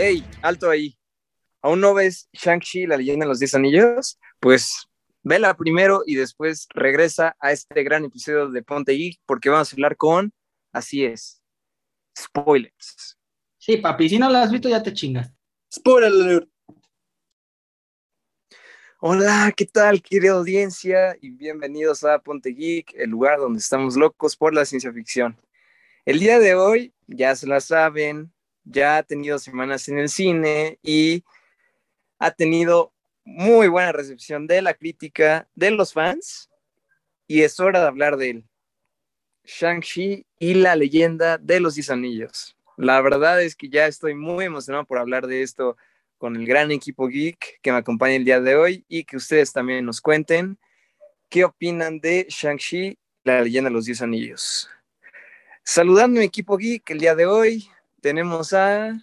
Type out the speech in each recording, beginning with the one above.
hey, alto ahí. ¿Aún no ves Shang-Chi, la leyenda de los 10 anillos? Pues vela primero y después regresa a este gran episodio de Ponte Geek porque vamos a hablar con, así es, spoilers. Sí, papi, si no lo has visto ya te chingas. Spoiler Hola, ¿qué tal, querida audiencia? Y bienvenidos a Ponte Geek, el lugar donde estamos locos por la ciencia ficción. El día de hoy, ya se la saben, ya ha tenido semanas en el cine y ha tenido muy buena recepción de la crítica de los fans y es hora de hablar de él. Shang-Chi y la leyenda de los 10 anillos. La verdad es que ya estoy muy emocionado por hablar de esto con el gran equipo geek que me acompaña el día de hoy y que ustedes también nos cuenten qué opinan de Shang-Chi, la leyenda de los 10 anillos. Saludando a mi equipo geek el día de hoy, tenemos a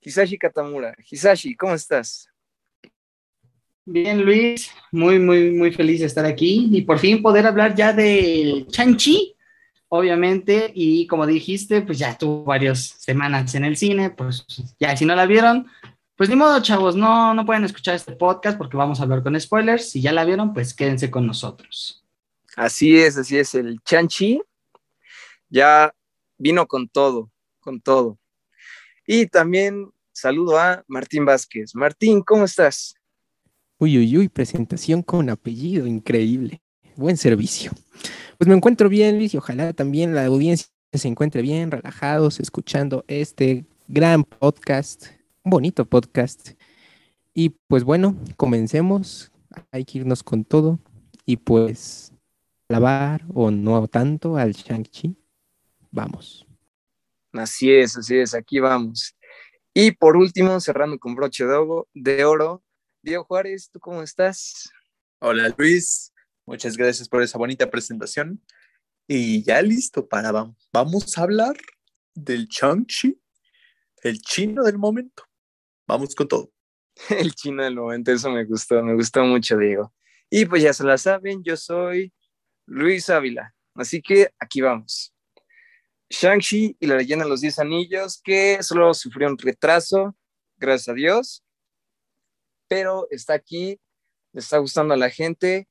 Hisashi Katamura. Hisashi, ¿cómo estás? Bien, Luis, muy, muy, muy feliz de estar aquí y por fin poder hablar ya de Chanchi, obviamente, y como dijiste, pues ya tuvo varias semanas en el cine, pues ya si no la vieron, pues ni modo, chavos, no, no pueden escuchar este podcast porque vamos a hablar con spoilers. Si ya la vieron, pues quédense con nosotros. Así es, así es, el Chanchi ya vino con todo, con todo. Y también saludo a Martín Vázquez. Martín, ¿cómo estás? Uy, uy, uy, presentación con apellido, increíble. Buen servicio. Pues me encuentro bien, Luis, y ojalá también la audiencia se encuentre bien, relajados, escuchando este gran podcast, bonito podcast. Y pues bueno, comencemos. Hay que irnos con todo. Y pues, lavar o no tanto al Shang-Chi. Vamos. Así es, así es, aquí vamos. Y por último, cerrando con broche de oro, Diego Juárez, ¿tú cómo estás? Hola Luis, muchas gracias por esa bonita presentación. Y ya listo para vamos a hablar del Chang-Chi, el chino del momento. Vamos con todo. El chino del momento, eso me gustó, me gustó mucho, Diego. Y pues ya se la saben, yo soy Luis Ávila. Así que aquí vamos. Shang-Chi y la leyenda de los 10 anillos, que solo sufrió un retraso, gracias a Dios, pero está aquí, le está gustando a la gente.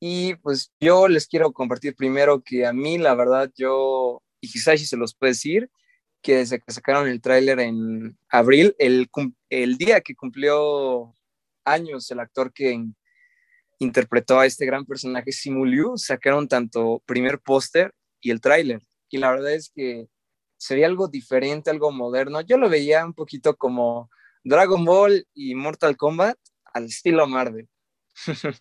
Y pues yo les quiero compartir primero que a mí, la verdad, yo, y Hisashi se los puede decir, que desde que sacaron el tráiler en abril, el, el día que cumplió años el actor que interpretó a este gran personaje, Simu Liu, sacaron tanto primer póster y el tráiler y la verdad es que sería algo diferente, algo moderno. Yo lo veía un poquito como Dragon Ball y Mortal Kombat al estilo Marvel.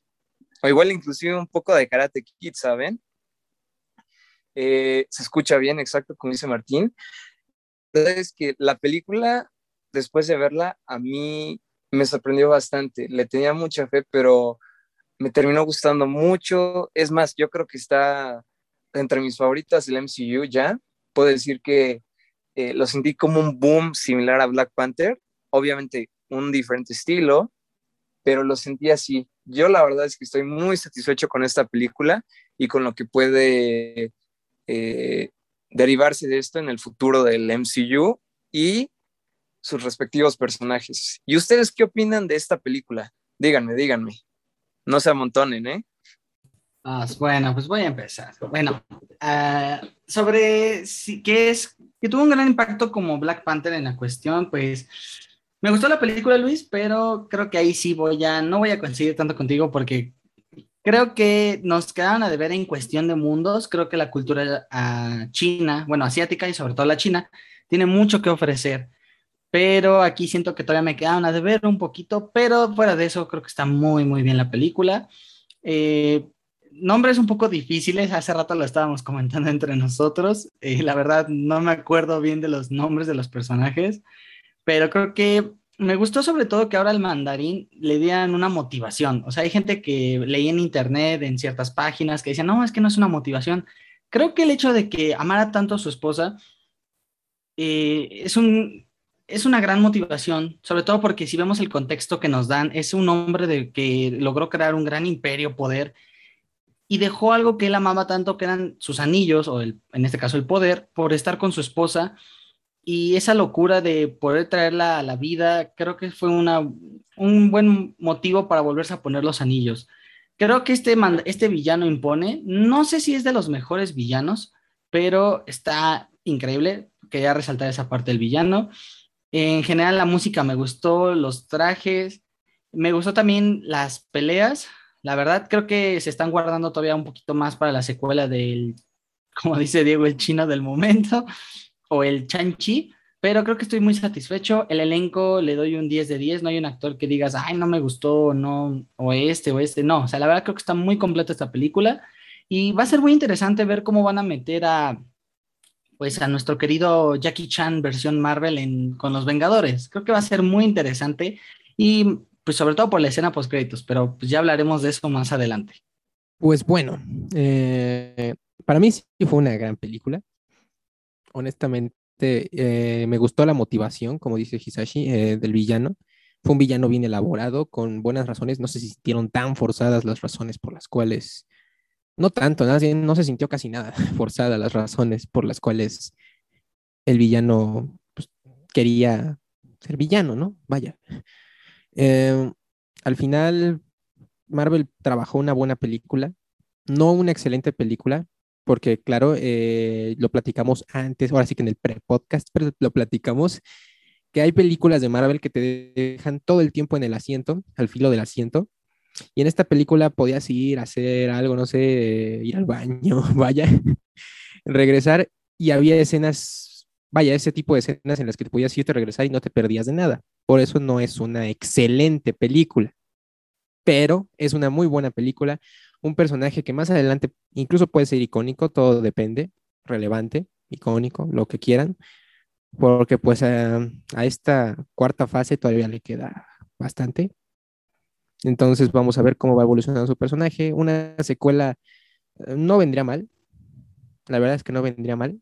o igual inclusive un poco de Karate Kid, ¿saben? Eh, se escucha bien, exacto, como dice Martín. La verdad es que la película, después de verla, a mí me sorprendió bastante. Le tenía mucha fe, pero me terminó gustando mucho. Es más, yo creo que está entre mis favoritas del MCU ya. Puedo decir que eh, lo sentí como un boom similar a Black Panther, obviamente un diferente estilo, pero lo sentí así. Yo la verdad es que estoy muy satisfecho con esta película y con lo que puede eh, derivarse de esto en el futuro del MCU y sus respectivos personajes. ¿Y ustedes qué opinan de esta película? Díganme, díganme. No se amontonen, ¿eh? Ah, bueno, pues voy a empezar. Bueno, ah, sobre si, qué es, que tuvo un gran impacto como Black Panther en la cuestión, pues me gustó la película, Luis, pero creo que ahí sí voy a, no voy a coincidir tanto contigo porque creo que nos quedaron a deber en cuestión de mundos. Creo que la cultura uh, china, bueno, asiática y sobre todo la china, tiene mucho que ofrecer. Pero aquí siento que todavía me quedaron a deber un poquito, pero fuera de eso creo que está muy, muy bien la película. Eh, nombres un poco difíciles, hace rato lo estábamos comentando entre nosotros, y la verdad no me acuerdo bien de los nombres de los personajes, pero creo que me gustó sobre todo que ahora al mandarín le dieran una motivación. O sea, hay gente que leía en internet, en ciertas páginas, que decían, no, es que no es una motivación. Creo que el hecho de que amara tanto a su esposa eh, es, un, es una gran motivación, sobre todo porque si vemos el contexto que nos dan, es un hombre de, que logró crear un gran imperio, poder, y dejó algo que él amaba tanto, que eran sus anillos, o el, en este caso el poder, por estar con su esposa. y esa locura de poder traerla a la vida, creo que fue una, un buen motivo para volverse a poner los anillos. Creo que este, este villano impone, no sé si es de los mejores villanos, pero está increíble. Quería resaltar esa parte del villano. En general la música me gustó, los trajes, me gustó también las peleas. La verdad creo que se están guardando todavía un poquito más para la secuela del, como dice Diego, el chino del momento o el chanchi, pero creo que estoy muy satisfecho. El elenco le doy un 10 de 10, no hay un actor que digas, ay, no me gustó, no, o este o este, no, o sea, la verdad creo que está muy completa esta película y va a ser muy interesante ver cómo van a meter a, pues a nuestro querido Jackie Chan versión Marvel en, con los Vengadores. Creo que va a ser muy interesante y pues sobre todo por la escena post créditos, pero pues ya hablaremos de eso más adelante. Pues bueno, eh, para mí sí fue una gran película. Honestamente, eh, me gustó la motivación, como dice Hisashi, eh, del villano. Fue un villano bien elaborado, con buenas razones. No se sintieron tan forzadas las razones por las cuales no tanto, no se sintió casi nada forzada las razones por las cuales el villano pues, quería ser villano, ¿no? Vaya. Em, al final, Marvel trabajó una buena película, no una excelente película, porque claro, eh, lo platicamos antes, ahora sí que en el pre-podcast, lo platicamos, que hay películas de Marvel que te dejan todo el tiempo en el asiento, al filo del asiento, y en esta película podías ir a hacer algo, no sé, ir al baño, vaya, regresar y había escenas, vaya, ese tipo de escenas en las que te podías irte a regresar y no te perdías de nada. Por eso no es una excelente película, pero es una muy buena película. Un personaje que más adelante incluso puede ser icónico, todo depende, relevante, icónico, lo que quieran, porque pues a, a esta cuarta fase todavía le queda bastante entonces vamos a ver cómo va evolucionando su personaje. Una secuela eh, no vendría mal. La verdad es que no vendría mal.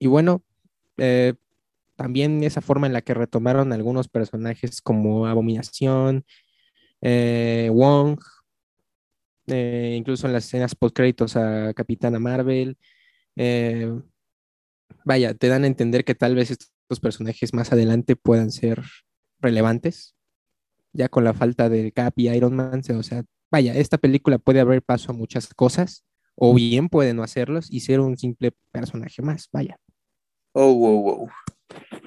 Y bueno, eh, también esa forma en la que retomaron algunos personajes como Abominación, eh, Wong, incluso en las escenas post créditos a Capitana Marvel. vaya, te dan a entender que tal vez estos personajes más adelante puedan ser relevantes ya con la falta de Cap y Iron Man, o sea, vaya, esta película puede haber paso a muchas cosas, o bien puede no hacerlos y ser un simple personaje más, vaya. Oh, wow, wow.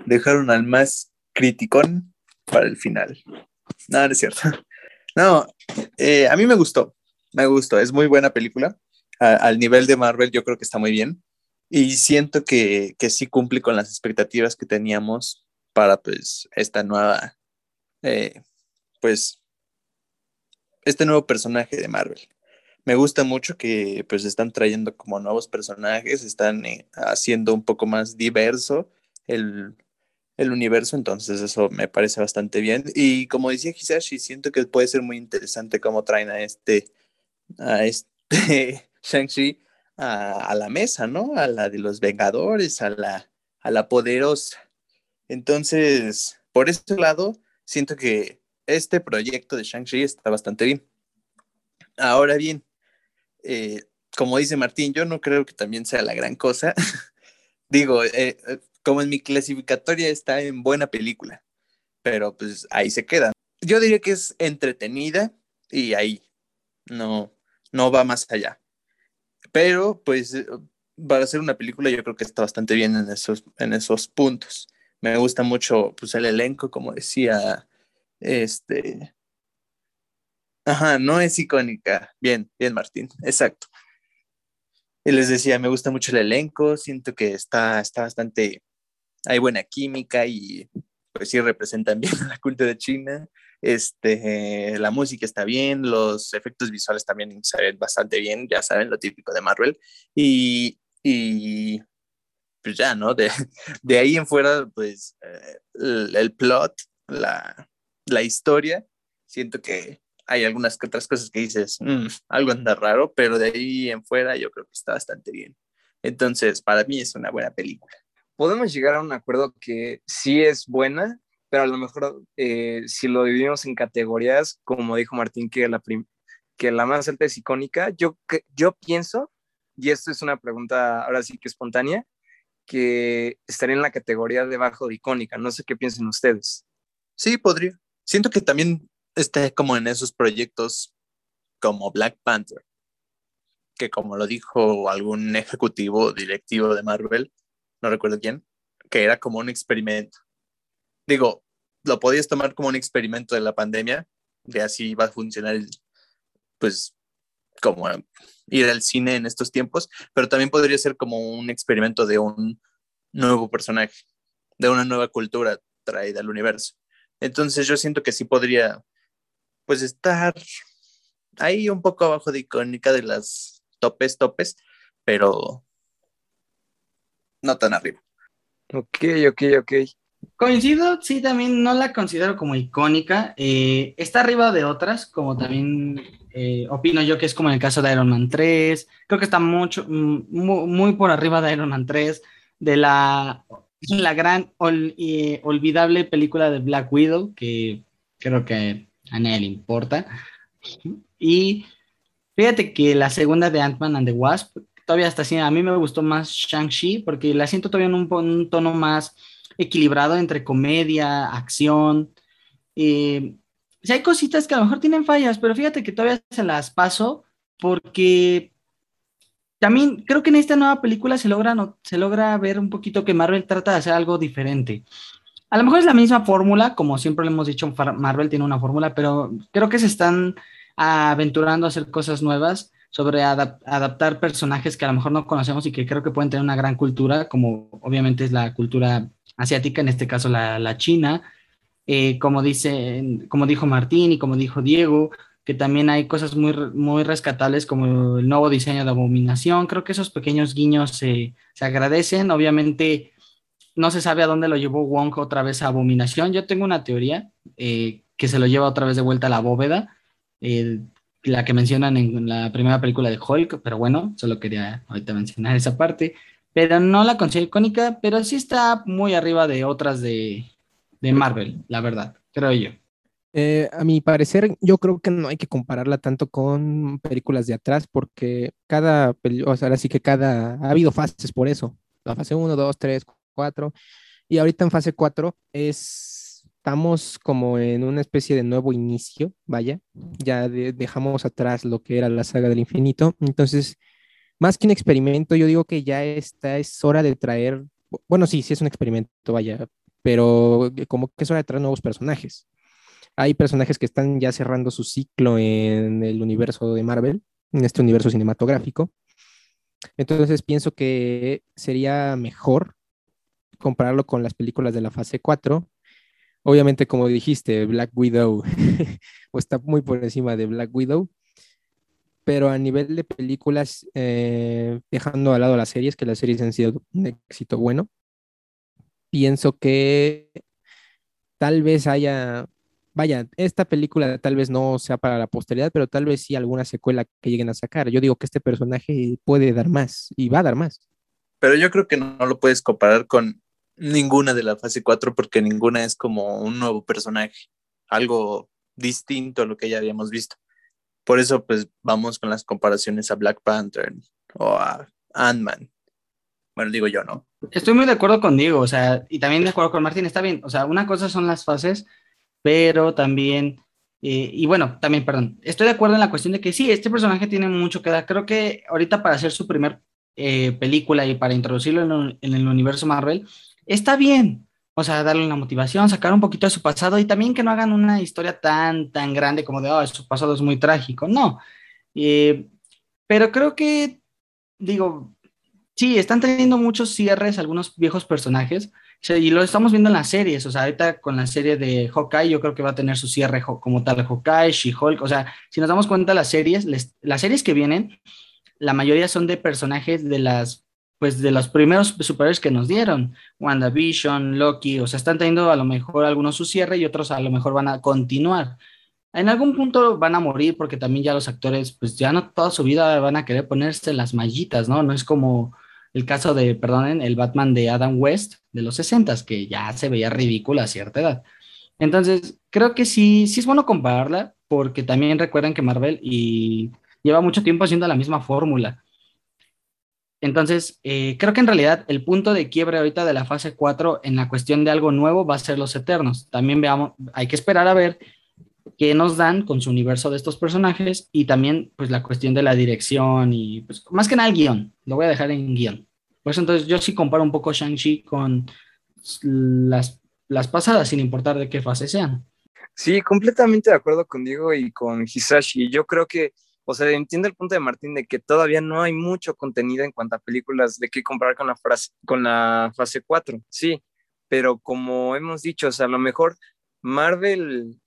Dejaron al más criticón para el final. No, no es cierto. No, eh, a mí me gustó, me gustó, es muy buena película. al nivel de Marvel yo creo que está muy bien y siento que, que sí cumple con las expectativas que teníamos para pues esta nueva eh, pues, este nuevo personaje de Marvel. Me gusta mucho que pues están trayendo como nuevos personajes, están eh, haciendo un poco más diverso el, universo, entonces eso me parece bastante bien. Y como decía Hisashi, siento que puede ser muy interesante cómo traen a este, a este Shang-Chi a, la mesa, ¿no? A la de los Vengadores, a la, a la poderosa. Entonces, por ese lado, siento que este proyecto de Shang-Chi está bastante bien. Ahora bien, eh, como dice Martín, yo no creo que también sea la gran cosa. Digo, eh, eh, como en mi clasificatoria está en buena película, pero pues ahí se queda. Yo diría que es entretenida y ahí no, no va más allá. Pero pues para hacer una película yo creo que está bastante bien en esos, en esos puntos. Me gusta mucho pues el elenco, como decía este. Ajá, no es icónica. Bien, bien, Martín, exacto. Y les decía, me gusta mucho el elenco, siento que está, está bastante, hay buena química y pues sí representan bien la cultura de China. Este, la música está bien, los efectos visuales también se bastante bien, ya saben, lo típico de Marvel. Y, y pues ya, ¿no? De, de ahí en fuera, pues eh, el, plot, la, la historia, siento que hay algunas otras cosas que dices, mm, algo anda raro, pero de ahí en fuera yo creo que está bastante bien. Entonces, para mí es una buena película. Podemos llegar a un acuerdo que sí es buena, pero a lo mejor eh, si lo dividimos en categorías, como dijo Martín, que la, que la más alta es icónica, yo, yo pienso, y esto es una pregunta ahora sí que espontánea, que estaría en la categoría debajo de icónica. No sé qué piensen ustedes. Sí, podría. Siento que también esté como en esos proyectos como Black Panther, que como lo dijo algún ejecutivo directivo de Marvel, no recuerdo quién, que era como un experimento. Digo, lo podías tomar como un experimento de la pandemia, de así va a funcionar, pues, como ir al cine en estos tiempos, pero también podría ser como un experimento de un nuevo personaje, de una nueva cultura traída al universo. Entonces yo siento que sí podría, pues, estar ahí un poco abajo de icónica de las topes, topes, pero no tan arriba. Ok, ok, ok. Coincido, sí, también no la considero como icónica. Eh, está arriba de otras, como también eh, opino yo que es como en el caso de Iron Man 3. Creo que está mucho, mm, muy, por arriba de Iron Man 3, de la, la gran y olvidable película de Black Widow, que creo que a nadie le importa. Y fíjate que la segunda de Ant-Man and the Wasp, todavía está así. A mí me gustó más Shang-Chi porque la siento todavía en un tono más equilibrado entre comedia, acción. Eh, hay cositas que a lo mejor tienen fallas, pero fíjate que todavía se las paso porque también creo que en esta nueva película se logra, no, se logra ver un poquito que Marvel trata de hacer algo diferente. A lo mejor es la misma fórmula, como siempre le hemos dicho, Marvel tiene una fórmula, pero creo que se están aventurando a hacer cosas nuevas sobre adaptar personajes que a lo mejor no conocemos y que creo que pueden tener una gran cultura, como obviamente es la cultura asiática, en este caso la, China, eh, como, dice, como dijo Martín y como dijo Diego, que también hay cosas muy, muy rescatables como el nuevo diseño de abominación. Creo que esos pequeños guiños se, agradecen. Obviamente no se sabe a dónde lo llevó Wong otra vez a abominación. Yo tengo una teoría eh, que se lo lleva otra vez de vuelta a la bóveda, eh, la que mencionan en la primera película de Hulk, pero bueno, solo quería ahorita mencionar esa parte pero no la considero icónica, pero sí está muy arriba de otras de, Marvel, la verdad, creo yo. Eh, a mi parecer, yo creo que no hay que compararla tanto con películas de atrás, porque cada, o sea, ahora sí que cada, ha habido fases por eso, la fase 1, 2, 3, 4, y ahorita en fase 4 es, estamos como en una especie de nuevo inicio, vaya, ya dejamos atrás lo que era la saga del infinito, entonces más que un experimento, yo digo que ya está, es hora de traer, bueno, sí, sí es un experimento, vaya, pero como que es hora de traer nuevos personajes. Hay personajes que están ya cerrando su ciclo en el universo de Marvel, en este universo cinematográfico. Entonces pienso que sería mejor compararlo con las películas de la fase 4. Obviamente, como dijiste, Black Widow o está muy por encima de Black Widow, pero a nivel de películas, eh, dejando al lado las series, que las series han sido un éxito bueno, pienso que tal vez haya, vaya, esta película tal vez no sea para la posteridad, pero tal vez sí alguna secuela que lleguen a sacar. Yo digo que este personaje puede dar más y va a dar más. Pero yo creo que no, no lo puedes comparar con ninguna de la fase 4 porque ninguna es como un nuevo personaje, algo distinto a lo que ya habíamos visto. Por eso, pues vamos con las comparaciones a Black Panther o a Ant-Man. Bueno, digo yo, ¿no? Estoy muy de acuerdo con Diego, o sea, y también de acuerdo con Martín, está bien. O sea, una cosa son las fases, pero también, eh, y bueno, también, perdón, estoy de acuerdo en la cuestión de que sí, este personaje tiene mucho que dar. Creo que ahorita para hacer su primer eh, película y para introducirlo en, en el universo Marvel, está bien. O sea, darle una motivación, sacar un poquito de su pasado y también que no hagan una historia tan, tan grande como de, oh, su pasado es muy trágico. No. Eh, pero creo que, digo, sí, están teniendo muchos cierres algunos viejos personajes y lo estamos viendo en las series. O sea, ahorita con la serie de Hawkeye, yo creo que va a tener su cierre como tal Hawkeye, She-Hulk. O sea, si nos damos cuenta, las series, las series que vienen, la mayoría son de personajes de las pues de los primeros superhéroes que nos dieron, WandaVision, Loki, o sea, están teniendo a lo mejor algunos su cierre y otros a lo mejor van a continuar. En algún punto van a morir porque también ya los actores, pues ya no toda su vida van a querer ponerse las mallitas, ¿no? No es como el caso de, perdonen, el Batman de Adam West de los 60 que ya se veía ridículo a cierta edad. Entonces, creo que sí, sí es bueno compararla porque también recuerden que Marvel y lleva mucho tiempo haciendo la misma fórmula Entonces, eh, creo que en realidad el punto de quiebre ahorita de la fase 4 en la cuestión de algo nuevo va a ser los Eternos. También veamos, hay que esperar a ver qué nos dan con su universo de estos personajes y también pues la cuestión de la dirección y pues más que nada el guion. Lo voy a dejar en guion. Pues entonces yo sí comparo un poco Shang-Chi con las, las pasadas, sin importar de qué fase sean. Sí, completamente de acuerdo con Diego y con Hisashi. Yo creo que, o sea, entiendo el punto de Martín de que todavía no hay mucho contenido en cuanto a películas de qué comparar con la, frase, con la fase 4, sí, pero como hemos dicho, o sea, a lo mejor Marvel,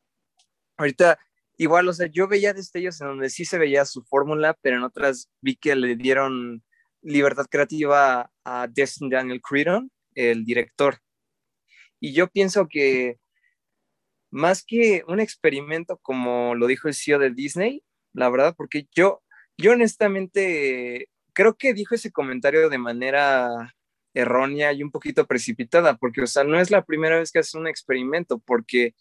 ahorita, igual, o sea, yo veía destellos en donde sí se veía su fórmula, pero en otras vi que le dieron libertad creativa a Destin Daniel Cretton, el director. Y yo pienso que más que un experimento, como lo dijo el CEO de Disney, la verdad, porque yo, yo honestamente creo que dijo ese comentario de manera errónea y un poquito precipitada, porque, o sea, no es la primera vez que hace un experimento, porque,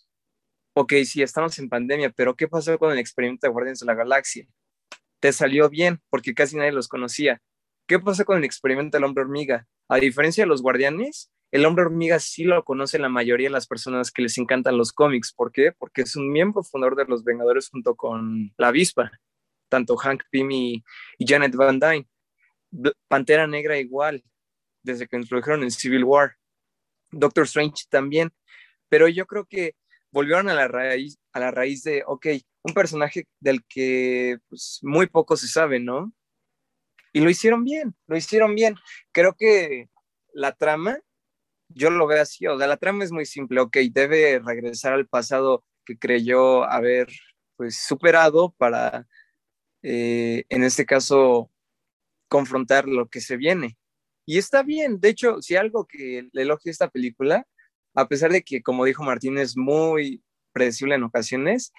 ok, sí, estamos en pandemia, pero ¿qué pasó con el experimento de Guardianes de la Galaxia? Te salió bien, porque casi nadie los conocía. ¿Qué pasó con el experimento del hombre hormiga? A diferencia de los guardianes, el hombre hormiga sí lo conoce la mayoría de las personas que les encantan los cómics. ¿Por qué? Porque es un miembro fundador de los Vengadores junto con la avispa, tanto Hank Pym y, Janet Van Dyne. Pantera Negra igual, desde que introdujeron en Civil War. Doctor Strange también. Pero yo creo que volvieron a la raíz, a la raíz de, ok, un personaje del que pues, muy poco se sabe, ¿no? Y lo hicieron bien, lo hicieron bien. Creo que la trama yo lo veo así, o sea, la trama es muy simple, ok, debe regresar al pasado que creyó haber pues superado para, eh, en este caso, confrontar lo que se viene. Y está bien, de hecho, si algo que le elogio esta película, a pesar de que, como dijo Martín, es muy predecible en ocasiones,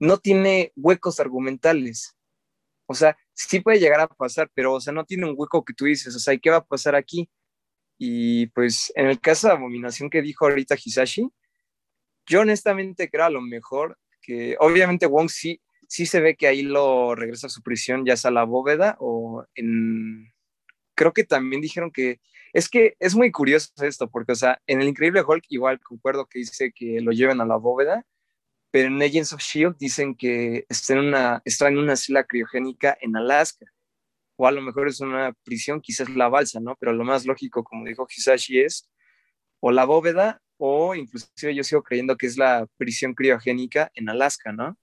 no tiene huecos argumentales. O sea, sí puede llegar a pasar, pero, o sea, no tiene un hueco que tú dices, o sea, ¿qué va a pasar aquí? Y pues en el caso de Abominación que dijo ahorita Hisashi, yo honestamente creo a lo mejor que obviamente Wong sí, sí se ve que ahí lo regresa a su prisión, ya sea a la bóveda o en... Creo que también dijeron que... Es que es muy curioso esto, porque, o sea, en el Increíble Hulk igual concuerdo que dice que lo lleven a la bóveda, pero en Agents of S.H.I.E.L.D. dicen que está en una, está en una isla criogénica en Alaska o a lo mejor es una prisión, quizás la balsa, ¿no? Pero lo más lógico, como dijo Hisashi, es o la bóveda o inclusive yo sigo creyendo que es la prisión criogénica en Alaska, ¿no?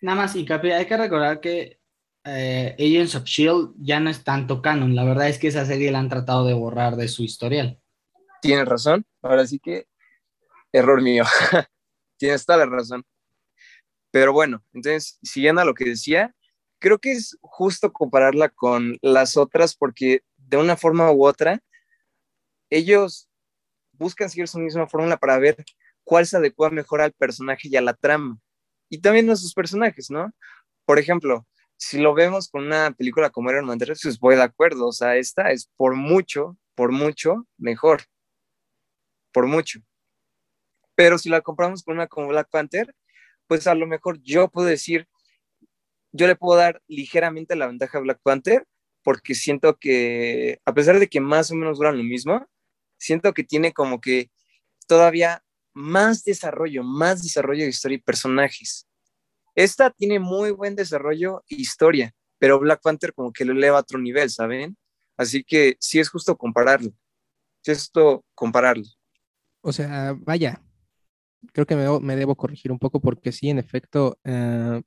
Nada más, y Capi, hay que recordar que eh, Agents of S.H.I.E.L.D. ya no es tanto canon. La verdad es que esa serie la han tratado de borrar de su historial. Tienes razón. Ahora sí que error mío. Tienes toda la razón. Pero bueno, entonces, siguiendo a lo que decía, creo que es justo compararla con las otras porque de una forma u otra, ellos buscan seguir su misma fórmula para ver cuál se adecua mejor al personaje y a la trama. Y también a sus personajes, ¿no? Por ejemplo, si lo vemos con una película como Iron Man 3, pues voy de acuerdo. O sea, esta es por mucho, por mucho mejor. Por mucho. Pero si la compramos con una como Black Panther, pues a lo mejor yo puedo decir, yo le puedo dar ligeramente la ventaja a Black Panther porque siento que, a pesar de que más o menos duran lo mismo, siento que tiene como que todavía más desarrollo, más desarrollo de historia y personajes. Esta tiene muy buen desarrollo e historia, pero Black Panther como que lo eleva a otro nivel, ¿saben? Así que sí es justo compararlo. Es justo compararlo. O sea, vaya, creo que me, debo corregir un poco porque sí, en efecto, eh,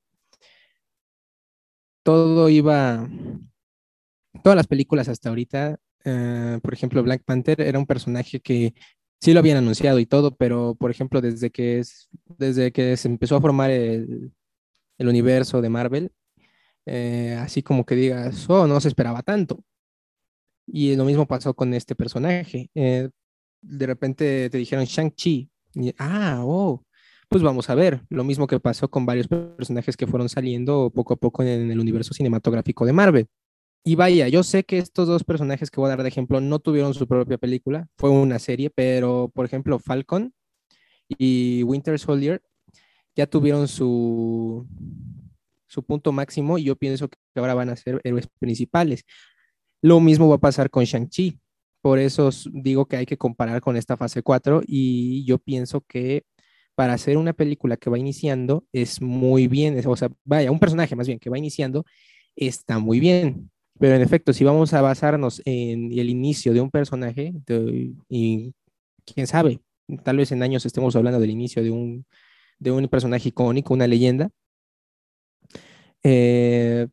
todo iba, todas las películas hasta ahorita, eh, por ejemplo, Black Panther era un personaje que sí lo habían anunciado y todo, pero por ejemplo, desde que, es, desde que se empezó a formar el, universo de Marvel, eh, así como que digas, oh, no se esperaba tanto. Y lo mismo pasó con este personaje. Eh, de repente te dijeron Shang-Chi. Ah, oh, pues vamos a ver. Lo mismo que pasó con varios personajes que fueron saliendo poco a poco en el universo cinematográfico de Marvel. Y vaya, yo sé que estos dos personajes que voy a dar de ejemplo no tuvieron su propia película, fue una serie, pero por ejemplo Falcon y Winter Soldier ya tuvieron su, su punto máximo y yo pienso que ahora van a ser héroes principales. Lo mismo va a pasar con Shang-Chi. Por eso digo que hay que comparar con esta fase 4 y yo pienso que para hacer una película que va iniciando es muy bien, o sea, vaya, un personaje más bien que va iniciando está muy bien. Pero en efecto, si vamos a basarnos en el inicio de un personaje, y quién sabe, tal vez en años estemos hablando del inicio de un, de un personaje icónico, una leyenda, eh,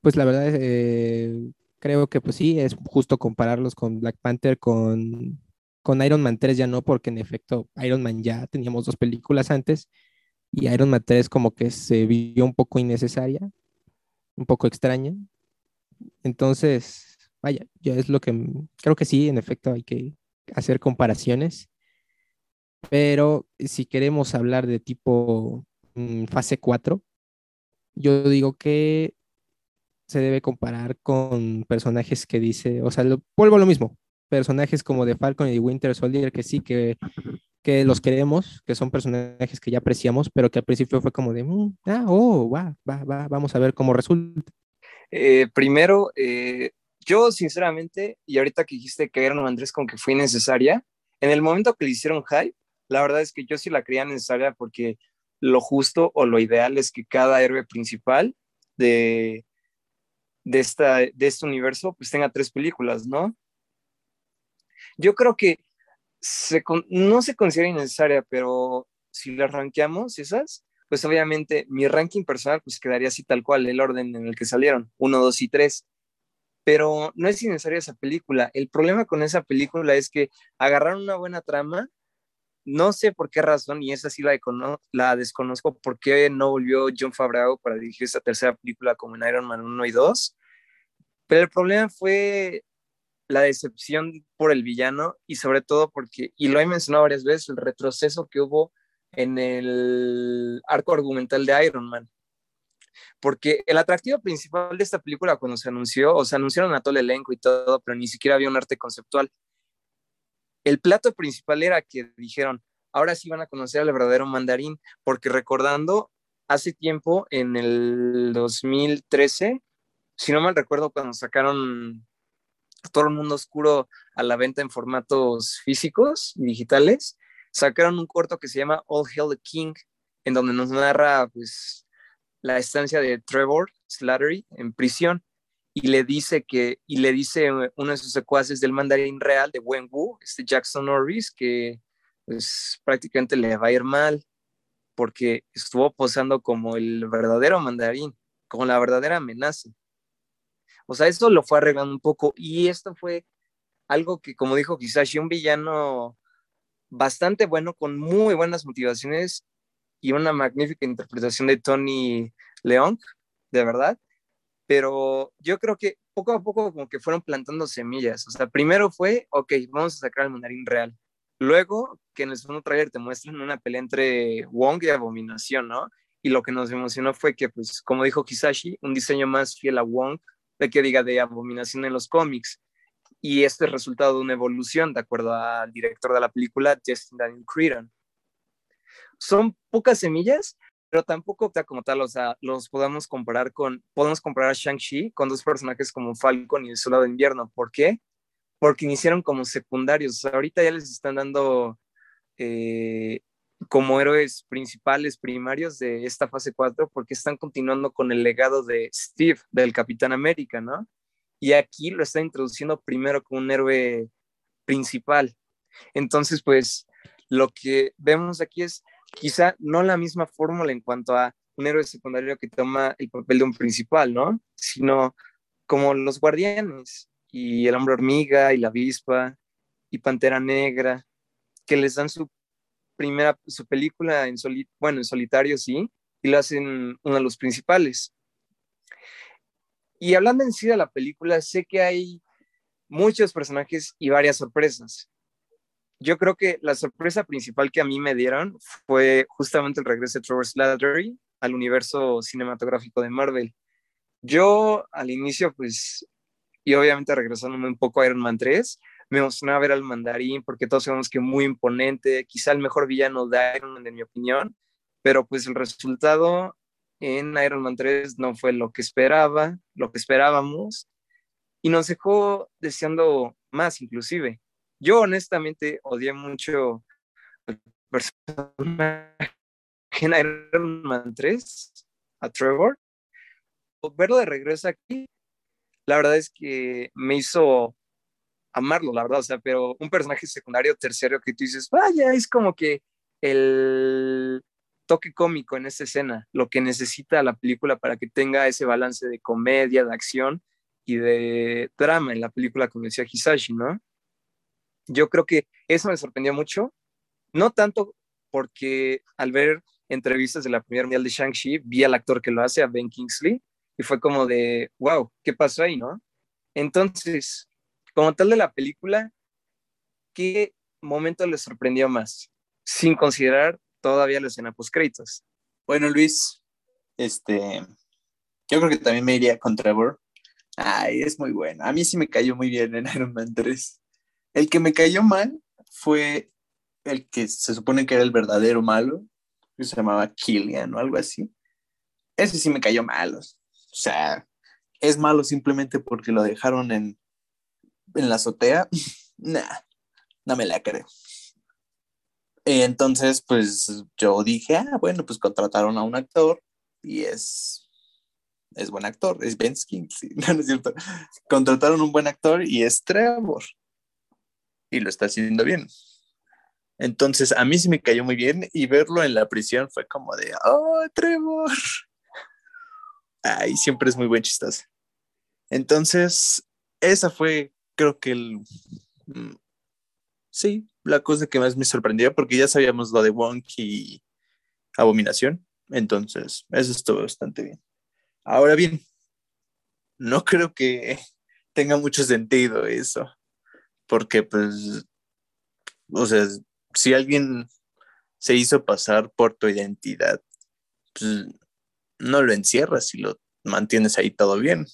pues la verdad eh, creo que pues sí, es justo compararlos con Black Panther, con, con Iron Man 3 ya no, porque en efecto Iron Man ya teníamos dos películas antes y Iron Man 3 como que se vio un poco innecesaria, un poco extraña. Entonces, vaya, yo es lo que creo que sí, en efecto hay que hacer comparaciones, pero si queremos hablar de tipo mm, fase 4, yo digo que se debe comparar con personajes que dice, o sea, lo, vuelvo a lo mismo, personajes como de Falcon y Winter Soldier que sí, que, que los queremos, que son personajes que ya apreciamos, pero que al principio fue como de, mm, ah, oh, va, va, va, vamos a ver cómo resulta. Eh, primero, eh, yo sinceramente, y ahorita que dijiste que Iron Andrés como que fue innecesaria, en el momento que le hicieron hype, la verdad es que yo sí la creía necesaria porque lo justo o lo ideal es que cada héroe principal de, de, esta, de este universo, pues tenga tres películas, ¿no? Yo creo que no se considera innecesaria, pero si las rankeamos esas, pues obviamente mi ranking personal pues quedaría así tal cual, el orden en el que salieron, uno, dos y tres. Pero no es innecesaria esa película. El problema con esa película es que agarraron una buena trama, no sé por qué razón, y esa sí la, desconozco, por qué no volvió John Favreau para dirigir esa tercera película como en Iron Man 1 y 2. Pero el problema fue la decepción por el villano y sobre todo porque, y lo he mencionado varias veces, el retroceso que hubo en el arco argumental de Iron Man. Porque el atractivo principal de esta película cuando se anunció, o se anunciaron a todo el elenco y todo, pero ni siquiera había un arte conceptual, el plato principal era que dijeron, ahora sí van a conocer al verdadero mandarín, porque recordando, hace tiempo, en el 2013, si no mal recuerdo, cuando sacaron todo el mundo oscuro a la venta en formatos físicos y digitales, sacaron un corto que se llama All Hail the King, en donde nos narra pues la estancia de Trevor Slattery en prisión y le dice que, y le dice uno de sus secuaces del mandarín real de Wen Wu, este Jackson Norris, que pues prácticamente le va a ir mal porque estuvo posando como el verdadero mandarín, como la verdadera amenaza. O sea, esto lo fue arreglando un poco y esto fue algo que, como dijo Kisashi, un villano bastante bueno, con muy buenas motivaciones y una magnífica interpretación de Tony Leong, de verdad pero yo creo que poco a poco como que fueron plantando semillas. O sea, primero fue, ok, vamos a sacar el mandarín real. Luego, que en el segundo trailer te muestran una pelea entre Wong y Abominación, ¿no? Y lo que nos emocionó fue que, pues, como dijo Kisashi, un diseño más fiel a Wong, de que diga de Abominación en los cómics. Y este es resultado de una evolución, de acuerdo al director de la película, Justin Daniel Cretton. Son pocas semillas, pero tampoco como tal, o sea, los podemos comparar con, podemos comparar a Shang-Chi con dos personajes como Falcon y el Soldado de Invierno. ¿Por qué? Porque iniciaron como secundarios. ahorita ya les están dando eh, como héroes principales, primarios de esta fase 4, porque están continuando con el legado de Steve, del Capitán América, ¿no? Y aquí lo están introduciendo primero como un héroe principal. Entonces, pues, lo que vemos aquí es quizá no la misma fórmula en cuanto a un héroe secundario que toma el papel de un principal, ¿no? Sino como los guardianes y el hombre hormiga y la avispa y Pantera Negra, que les dan su primera, su película en, bueno, en solitario, sí, y lo hacen uno de los principales. Y hablando en sí de la película, sé que hay muchos personajes y varias sorpresas yo creo que la sorpresa principal que a mí me dieron fue justamente el regreso de Trevor Slattery al universo cinematográfico de Marvel. Yo al inicio, pues, y obviamente regresándome un poco a Iron Man 3, me emocionaba ver al mandarín porque todos sabemos que muy imponente, quizá el mejor villano de Iron Man en mi opinión, pero pues el resultado en Iron Man 3 no fue lo que esperaba, lo que esperábamos, y nos dejó deseando más inclusive. Yo honestamente odié mucho el personaje en Iron Man 3, a Trevor. Verlo de regreso aquí, la verdad es que me hizo amarlo, la verdad, o sea, pero un personaje secundario, tercero, que tú dices, vaya, es como que el toque cómico en esa escena, lo que necesita la película para que tenga ese balance de comedia, de acción y de drama en la película, como decía Hisashi, ¿no? Yo creo que eso me sorprendió mucho, no tanto porque al ver entrevistas de la primera mundial de Shang-Chi, vi al actor que lo hace, a Ben Kingsley, y fue como de, wow, ¿qué pasó ahí, no? Entonces, como tal de la película, ¿qué momento le sorprendió más? Sin considerar todavía la escena post créditos. Bueno, Luis, este, yo creo que también me iría con Trevor. Ay, es muy bueno. A mí sí me cayó muy bien en Iron Man 3. El que me cayó mal fue el que se supone que era el verdadero malo, que se llamaba Killian o algo así. Ese sí me cayó mal. O sea, es malo simplemente porque lo dejaron en, en la azotea. nah, no me la creo. Entonces, pues yo dije, ah, bueno, pues contrataron a un actor y es, es buen actor, es Ben Kingsley, no, es cierto. Contrataron un buen actor y es Trevor. Y lo está haciendo bien. Entonces, a mí sí me cayó muy bien y verlo en la prisión fue como de, oh, Trevor. Ay, siempre es muy buen chistoso. Entonces, esa fue, creo que el, mm, sí, la cosa que más me sorprendió, porque ya sabíamos lo de Wonk y Abominación. Entonces, eso estuvo bastante bien. Ahora bien, no creo que tenga mucho sentido eso, porque pues, o sea, si alguien se hizo pasar por tu identidad, pues no lo encierras y lo mantienes ahí todo bien.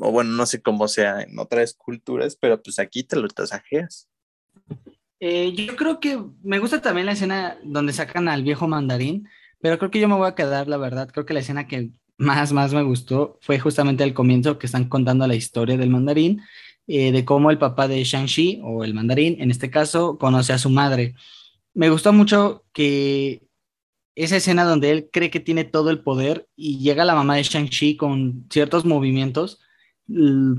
O bueno, no sé cómo sea en otras culturas, pero pues aquí te lo tasajeas. Eh, yo creo que me gusta también la escena donde sacan al viejo mandarín, pero creo que yo me voy a quedar, la verdad, creo que la escena que más, más me gustó fue justamente el comienzo que están contando la historia del mandarín eh, de cómo el papá de Shang-Chi, o el mandarín en este caso, conoce a su madre. Me gustó mucho que esa escena donde él cree que tiene todo el poder y llega la mamá de Shang-Chi con ciertos movimientos,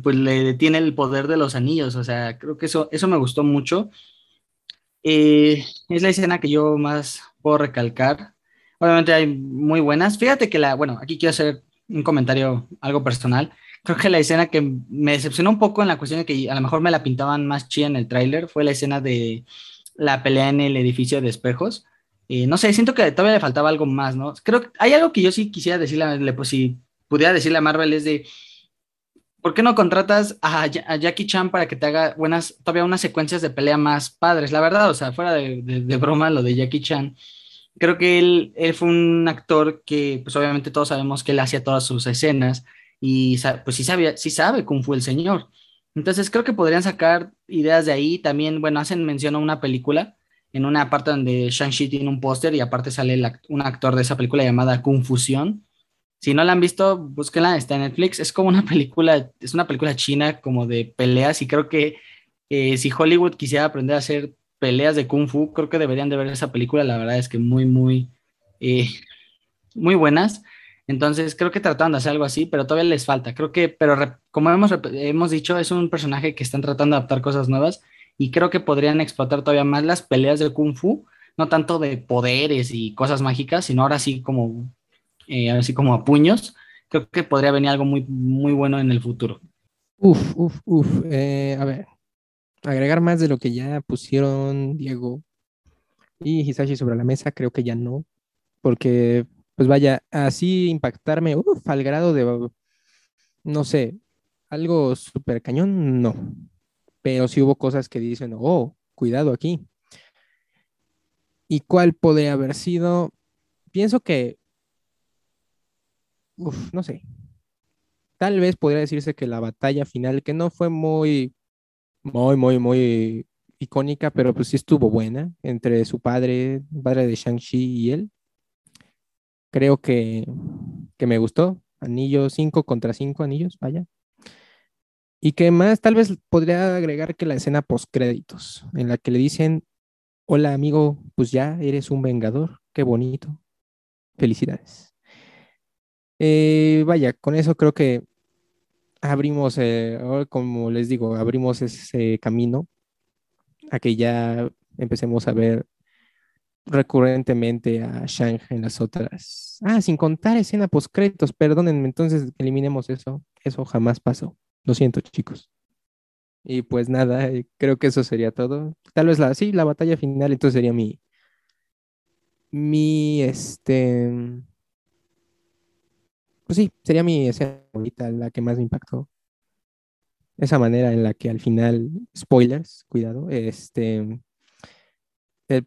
pues le detiene el poder de los anillos. O sea, creo que eso, eso me gustó mucho. Eh, es la escena que yo más puedo recalcar. Obviamente hay muy buenas. Fíjate que la, bueno, aquí quiero hacer un comentario algo personal creo que la escena que me decepcionó un poco en la cuestión de que a lo mejor me la pintaban más chida en el tráiler fue la escena de la pelea en el edificio de espejos. Eh, no sé, siento que todavía le faltaba algo más, ¿no? Creo que hay algo que yo sí quisiera decirle, pues si pudiera decirle a Marvel es de, ¿por qué no contratas a, Jackie Chan para que te haga buenas, todavía unas secuencias de pelea más padres? La verdad, o sea, fuera de, broma lo de Jackie Chan, creo que él, él, fue un actor que, pues obviamente todos sabemos que él hacía todas sus escenas y pues sí, sabía, sí sabe cómo fue el señor. Entonces creo que podrían sacar ideas de ahí. También, bueno, hacen mención a una película en una parte donde Shang-Chi tiene un póster y aparte sale un actor de esa película llamada Confusión. Si no la han visto, búsquenla, está en Netflix. Es como una película, es una película china como de peleas y creo que eh, si Hollywood quisiera aprender a hacer peleas de Kung Fu, creo que deberían de ver esa película. La verdad es que muy, muy, eh, muy buenas. Entonces, creo que trataron de hacer algo así, pero todavía les falta. Creo que, pero como hemos, hemos dicho, es un personaje que están tratando de adaptar cosas nuevas y creo que podrían explotar todavía más las peleas de Kung Fu, no tanto de poderes y cosas mágicas, sino ahora sí como, eh, así como a puños. Creo que podría venir algo muy, muy bueno en el futuro. Uf, uf, uf. Eh, a ver, agregar más de lo que ya pusieron Diego y Hisashi sobre la mesa, creo que ya no, porque pues vaya, así impactarme, uf, al grado de, no sé, algo súper cañón, no. Pero sí hubo cosas que dicen, oh, cuidado aquí. ¿Y cuál podría haber sido? Pienso que, no sé. Tal vez podría decirse que la batalla final, que no fue muy, muy, muy, muy icónica, pero pues sí estuvo buena entre su padre, padre de Shang-Chi y él creo que, me gustó. Anillo 5 contra 5 anillos, vaya. Y que más, tal vez podría agregar que la escena post créditos, en la que le dicen, hola amigo, pues ya eres un vengador, qué bonito, felicidades. Eh, vaya, con eso creo que abrimos, eh, como les digo, abrimos ese camino a que ya empecemos a ver recurrentemente a Shang en las otras. Ah, sin contar escena post créditos, perdónenme, entonces eliminemos eso. Eso jamás pasó. Lo siento, chicos. Y pues nada, eh, creo que eso sería todo. Tal vez la, sí, la batalla final, entonces sería mi, mi, este, pues sí, sería mi escena favorita, la que más me impactó. Esa manera en la que al final, spoilers, cuidado, este,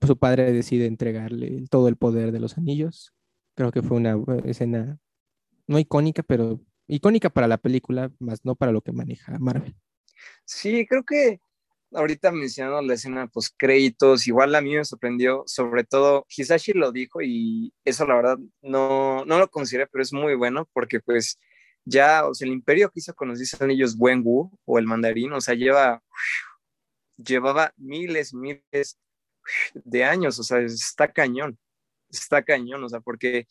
su padre decide entregarle todo el poder de los anillos. Creo que fue una escena no icónica, pero icónica para la película, más no para lo que maneja Marvel. Sí, creo que ahorita mencionando la escena post créditos, igual a mí me sorprendió, sobre todo Hisashi lo dijo y eso la verdad no, no lo consideré, pero es muy bueno porque pues ya, o sea, el imperio que hizo con los 10 anillos Wenwu o el mandarín, o sea, lleva, llevaba miles, miles de años, o sea, está cañón, está cañón, o sea, porque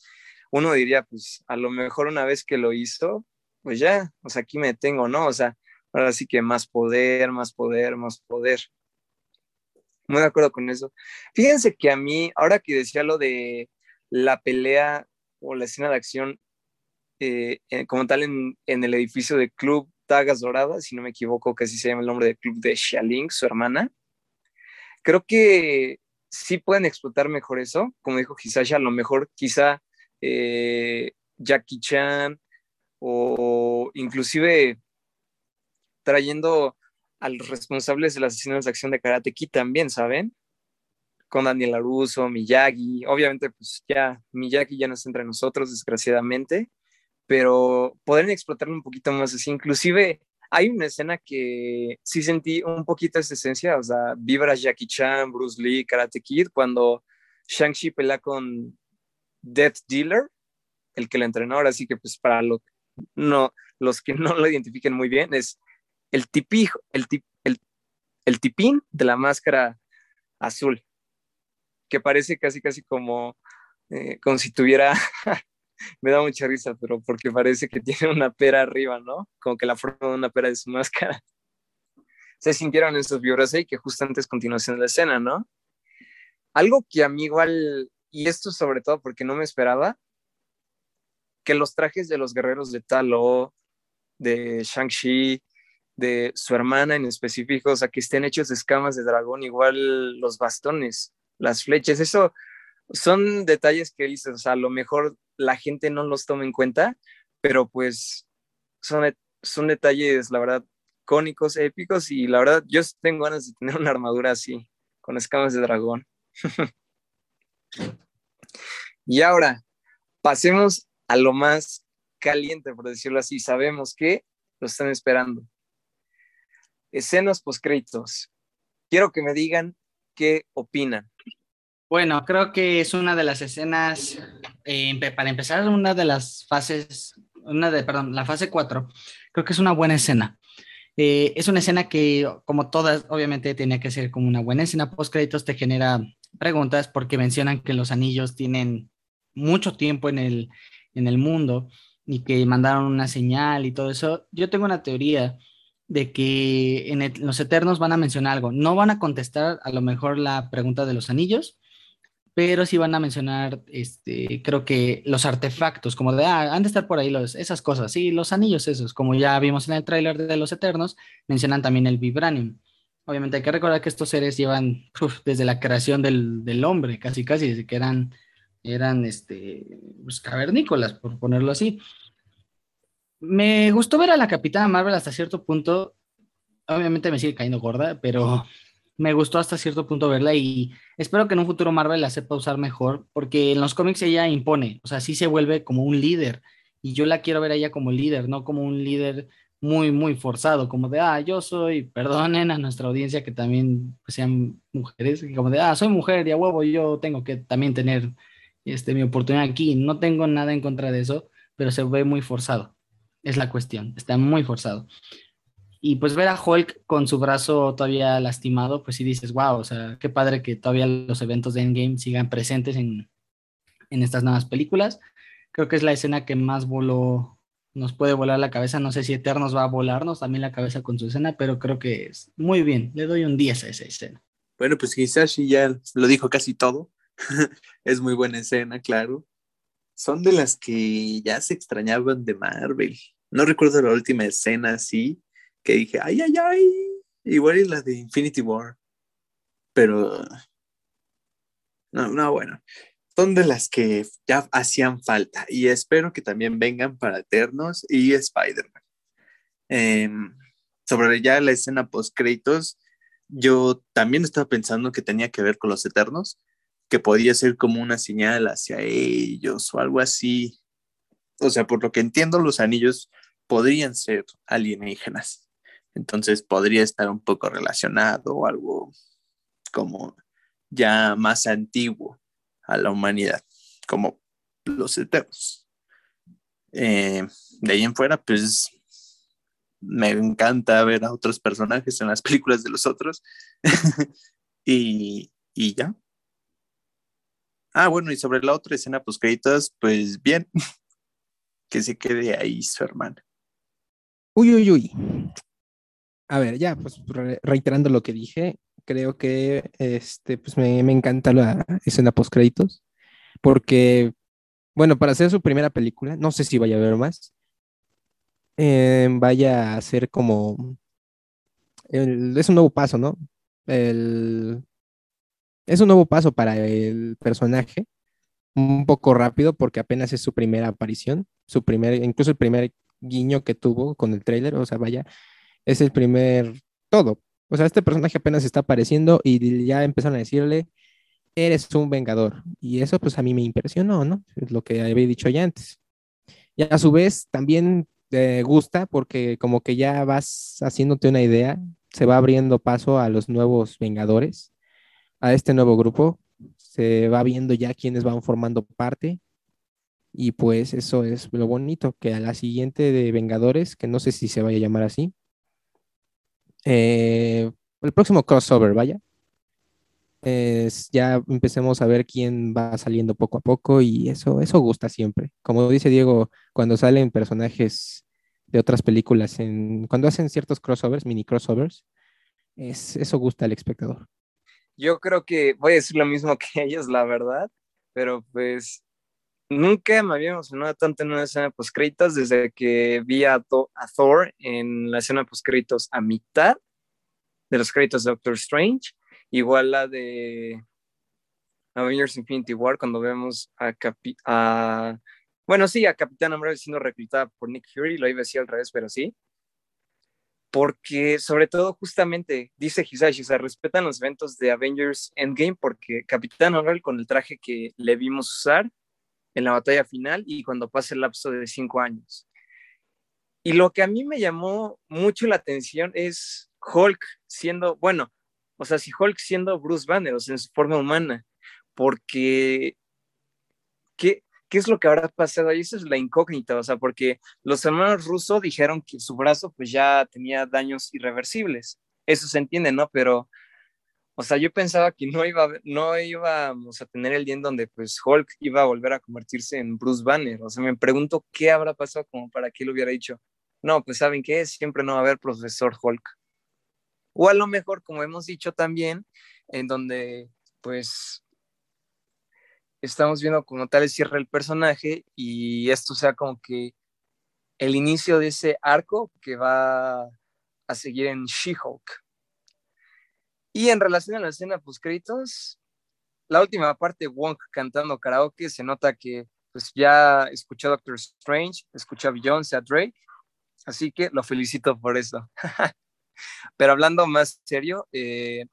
uno diría, pues a lo mejor una vez que lo hizo, pues ya, o sea, aquí me tengo, ¿no? O sea, ahora sí que más poder, más poder, más poder. Muy de acuerdo con eso. Fíjense que a mí, ahora que decía lo de la pelea o la escena de acción eh, como tal en, en, el edificio del Club Tagas Doradas, si no me equivoco, que así se llama el nombre del club de Xialing, su hermana, creo que sí pueden explotar mejor eso, como dijo Hisashi, a lo mejor quizá eh, Jackie Chan o inclusive trayendo a los responsables de las escenas de acción de Karate Kid también, ¿saben? Con Daniel Aruso, Miyagi, obviamente pues ya Miyagi ya no está entre nosotros, desgraciadamente, pero podrían explotarlo un poquito más así, inclusive hay una escena que sí sentí un poquito esa esencia, o sea, vibras Jackie Chan, Bruce Lee, Karate Kid, cuando Shang-Chi pelea con Death Dealer, el que le entrenó, ahora sí que pues para lo, no, los que no lo identifiquen muy bien, es el tipijo, el, tip, el, el tipín de la máscara azul, que parece casi casi como, eh, como si tuviera me da mucha risa, pero porque parece que tiene una pera arriba, ¿no? Como que la forma de una pera de su máscara. Se sintieron esos vibras ahí que justo antes continuación de la escena, ¿no? Algo que a mí igual, y esto sobre todo porque no me esperaba, que los trajes de los guerreros de Talo, de Shang-Chi, de su hermana en específico, o sea, que estén hechos escamas de dragón, igual los bastones, las flechas, eso son detalles que dices, o sea, a lo mejor la gente no los toma en cuenta, pero pues son, son detalles, la verdad, cónicos, épicos, y la verdad, yo tengo ganas de tener una armadura así, con escamas de dragón. y ahora, pasemos a lo más caliente, por decirlo así. Sabemos que lo están esperando. Escenas postcréditos. Quiero que me digan qué opinan. Bueno, creo que es una de las escenas, eh, para empezar, una de las fases, una de, perdón, la fase 4, creo que es una buena escena. Eh, es una escena que, como todas, obviamente tenía que ser como una buena escena post créditos, te genera preguntas porque mencionan que los anillos tienen mucho tiempo en el, en el mundo y que mandaron una señal y todo eso. Yo tengo una teoría de que en los Eternos van a mencionar algo. No van a contestar a lo mejor la pregunta de los anillos, pero sí van a mencionar, este, creo que los artefactos, como de, ah, han de estar por ahí esas cosas, sí, los anillos esos, como ya vimos en el tráiler de Los Eternos, mencionan también el vibranium. Obviamente hay que recordar que estos seres llevan desde la creación del, del, hombre, casi casi, desde que eran, eran este, pues, cavernícolas, por ponerlo así. Me gustó ver a la Capitana Marvel hasta cierto punto, obviamente me sigue cayendo gorda, pero me gustó hasta cierto punto verla y espero que en un futuro Marvel la sepa usar mejor, porque en los cómics ella impone, o sea, sí se vuelve como un líder y yo la quiero ver a ella como líder, no como un líder muy, muy forzado, como de, ah, yo soy, perdonen a nuestra audiencia que también pues, sean mujeres, como de, ah, soy mujer y a huevo, yo tengo que también tener este, mi oportunidad aquí. No tengo nada en contra de eso, pero se ve muy forzado, es la cuestión, está muy forzado. Y pues ver a Hulk con su brazo todavía lastimado, pues sí dices, wow, o sea, qué padre que todavía los eventos de Endgame sigan presentes en, en estas nuevas películas. Creo que es la escena que más voló, nos puede volar la cabeza. No sé si Eternos va a volarnos también la cabeza con su escena, pero creo que es muy bien. Le doy un 10 a esa escena. Bueno, pues Hisashi ya lo dijo casi todo. es muy buena escena, claro. Son de las que ya se extrañaban de Marvel. No recuerdo la última escena así, que dije, ay, ay, ay. Igual es la de Infinity War. Pero... No, no, bueno son de las que ya hacían falta y espero que también vengan para Eternos y Spider-Man. Em, sobre ya la escena post créditos, yo también estaba pensando que tenía que ver con los Eternos, que podía ser como una señal hacia ellos o algo así. O sea, por lo que entiendo, los anillos podrían ser alienígenas. Entonces podría estar un poco relacionado o algo como ya más antiguo a la humanidad, como los eternos. Eh, de ahí en fuera, pues me encanta ver a otros personajes en las películas de los otros. y, y, ya. Ah, bueno, y sobre la otra escena, pues créditos, pues bien. que se quede ahí su hermana. Uy, uy, uy. A ver, ya, pues reiterando lo que dije, creo que este, pues me, me encanta la escena post créditos, porque, bueno, para hacer su primera película, no sé si vaya a haber más, eh, vaya a ser como, es un nuevo paso, ¿no? El, es un nuevo paso para el personaje, un poco rápido porque apenas es su primera aparición, su primer, incluso el primer guiño que tuvo con el tráiler, o sea, vaya, es el primer todo, o sea, este personaje apenas está apareciendo y ya empezaron a decirle, eres un vengador. Y eso pues a mí me impresionó, ¿no? Es lo que había dicho ya antes. Y a su vez también te gusta porque como que ya vas haciéndote una idea, se va abriendo paso a los nuevos vengadores, a este nuevo grupo, se va viendo ya quiénes van formando parte. Y pues eso es lo bonito, que a la siguiente de Vengadores, que no sé si se vaya a llamar así, eh, el próximo crossover, vaya. Es, ya empecemos a ver quién va saliendo poco a poco y eso, eso gusta siempre. Como dice Diego, cuando salen personajes de otras películas, en, cuando hacen ciertos crossovers, mini crossovers, es, eso gusta al espectador. Yo creo que voy a decir lo mismo que ellos, la verdad, pero pues nunca me había emocionado tanto en una escena post créditos desde que vi a, Thor en la escena post créditos a mitad de los créditos de Doctor Strange, igual la de Avengers Infinity War cuando vemos a, a bueno, sí, a Capitán Marvel siendo reclutada por Nick Fury, lo iba a decir al revés, pero sí. Porque sobre todo justamente, dice Hisashi, o sea, respetan los eventos de Avengers Endgame porque Capitán Marvel con el traje que le vimos usar en la batalla final y cuando pase el lapso de cinco años. Y lo que a mí me llamó mucho la atención es Hulk siendo, bueno, o sea, si Hulk siendo Bruce Banner, o sea, en su forma humana, porque ¿qué, ¿qué es lo que habrá pasado? Y eso es la incógnita, o sea, porque los hermanos rusos dijeron que su brazo pues ya tenía daños irreversibles. Eso se entiende, ¿no? Pero o sea, yo pensaba que no, iba, no íbamos a tener el día en donde pues Hulk iba a volver a convertirse en Bruce Banner. O sea, me pregunto qué habrá pasado como para que él hubiera dicho, no, pues saben qué, siempre no va a haber profesor Hulk. O a lo mejor, como hemos dicho también, en donde pues estamos viendo como tal el cierre del personaje y esto sea como que el inicio de ese arco que va a seguir en She-Hulk. Y en relación a la escena post créditos, la última parte, Wong cantando karaoke, se nota que pues ya escuchó a Doctor Strange, escuchó a Beyoncé, a Drake, así que lo felicito por eso. Pero hablando más serio, eh,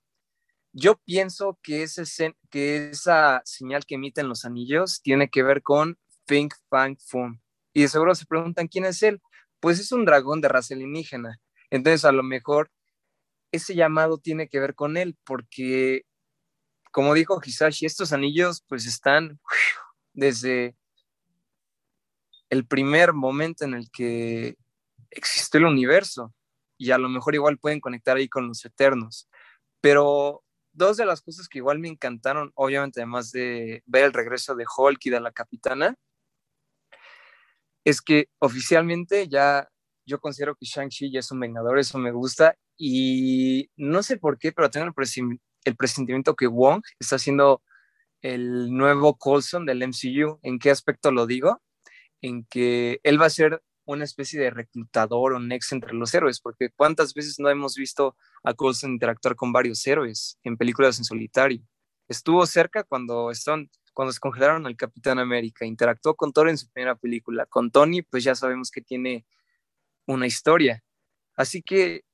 yo pienso que, esa señal que emiten los anillos tiene que ver con Fink Fang Fum. Y de seguro se preguntan quién es él. Pues es un dragón de raza alienígena. Entonces, a lo mejor ese llamado tiene que ver con él, porque, como dijo Hisashi, estos anillos pues están desde el primer momento en el que existió el universo. y a lo mejor igual pueden conectar ahí con los Eternos. Pero dos de las cosas que igual me encantaron, obviamente además de ver el regreso de Hulk y de la capitana, es que oficialmente ya yo considero que Shang-Chi ya es un vengador, eso me gusta, y no sé por qué, pero tengo el, el presentimiento que Wong está haciendo el nuevo Coulson del MCU. ¿En qué aspecto lo digo? En que él va a ser una especie de reclutador o next entre los héroes, porque cuántas veces no hemos visto a Coulson interactuar con varios héroes en películas en solitario. Estuvo cerca cuando, están, cuando se congelaron al Capitán América, interactuó con Thor en su primera película. Con Tony, pues ya sabemos que tiene una historia. Así que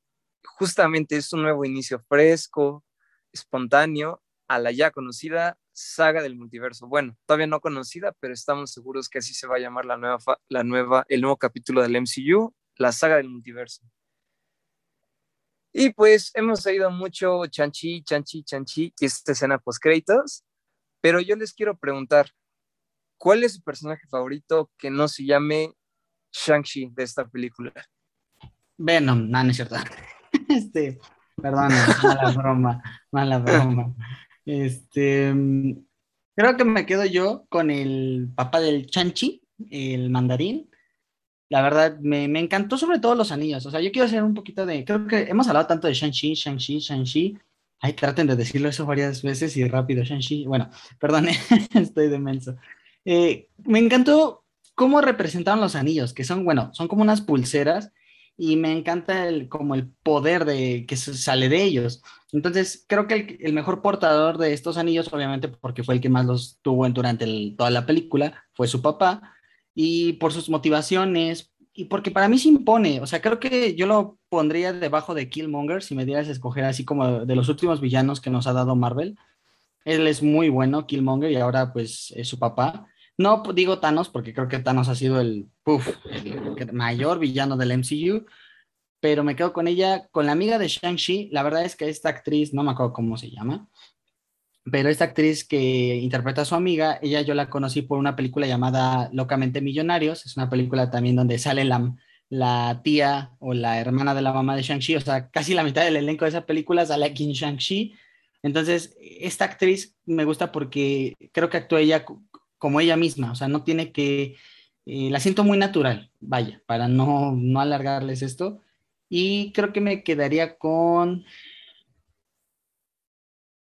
justamente es un nuevo inicio fresco, espontáneo, a la ya conocida saga del multiverso. Bueno, todavía no conocida, pero estamos seguros que así se va a llamar la nueva, la nueva, el nuevo capítulo del MCU, la saga del multiverso. Y pues hemos oído mucho chanchi, chanchi, chanchi y esta escena post créditos, pero yo les quiero preguntar, ¿cuál es su personaje favorito que no se llame Shang-Chi de esta película? Venom, no, no es cierto. Este, perdón, mala broma, mala broma. Este, creo que me quedo yo con el papá del Chanchi, el mandarín. La verdad, me, me, encantó sobre todo los anillos. O sea, yo quiero hacer un poquito de. Creo que hemos hablado tanto de Shang-Chi, Shang-Chi, Shang-Chi. Ay, traten de decirlo eso varias veces y rápido, Shang-Chi. Bueno, perdón, estoy demenso. Eh, me encantó cómo representaron los anillos, que son, bueno, son como unas pulseras y me encanta el, como el poder de, que sale de ellos. Entonces, creo que el, mejor portador de estos anillos, obviamente porque fue el que más los tuvo durante toda la película, fue su papá, y por sus motivaciones, y porque para mí se impone, o sea, creo que yo lo pondría debajo de Killmonger si me dieras a escoger así como de los últimos villanos que nos ha dado Marvel. Él es muy bueno, Killmonger, y ahora pues es su papá. No digo Thanos, porque creo que Thanos ha sido el, el mayor villano del MCU, pero me quedo con ella, con la amiga de Shang-Chi. La verdad es que esta actriz, no me acuerdo cómo se llama, pero esta actriz que interpreta a su amiga, ella yo la conocí por una película llamada Locamente Millonarios. Es una película también donde sale la, la tía o la hermana de la mamá de Shang-Chi, o sea, casi la mitad del elenco de esa película sale aquí en Shang-Chi. Entonces, esta actriz me gusta porque creo que actúa ella como ella misma, o sea, no tiene que, eh, la siento muy natural, vaya, para no, no alargarles esto. Y creo que me quedaría con...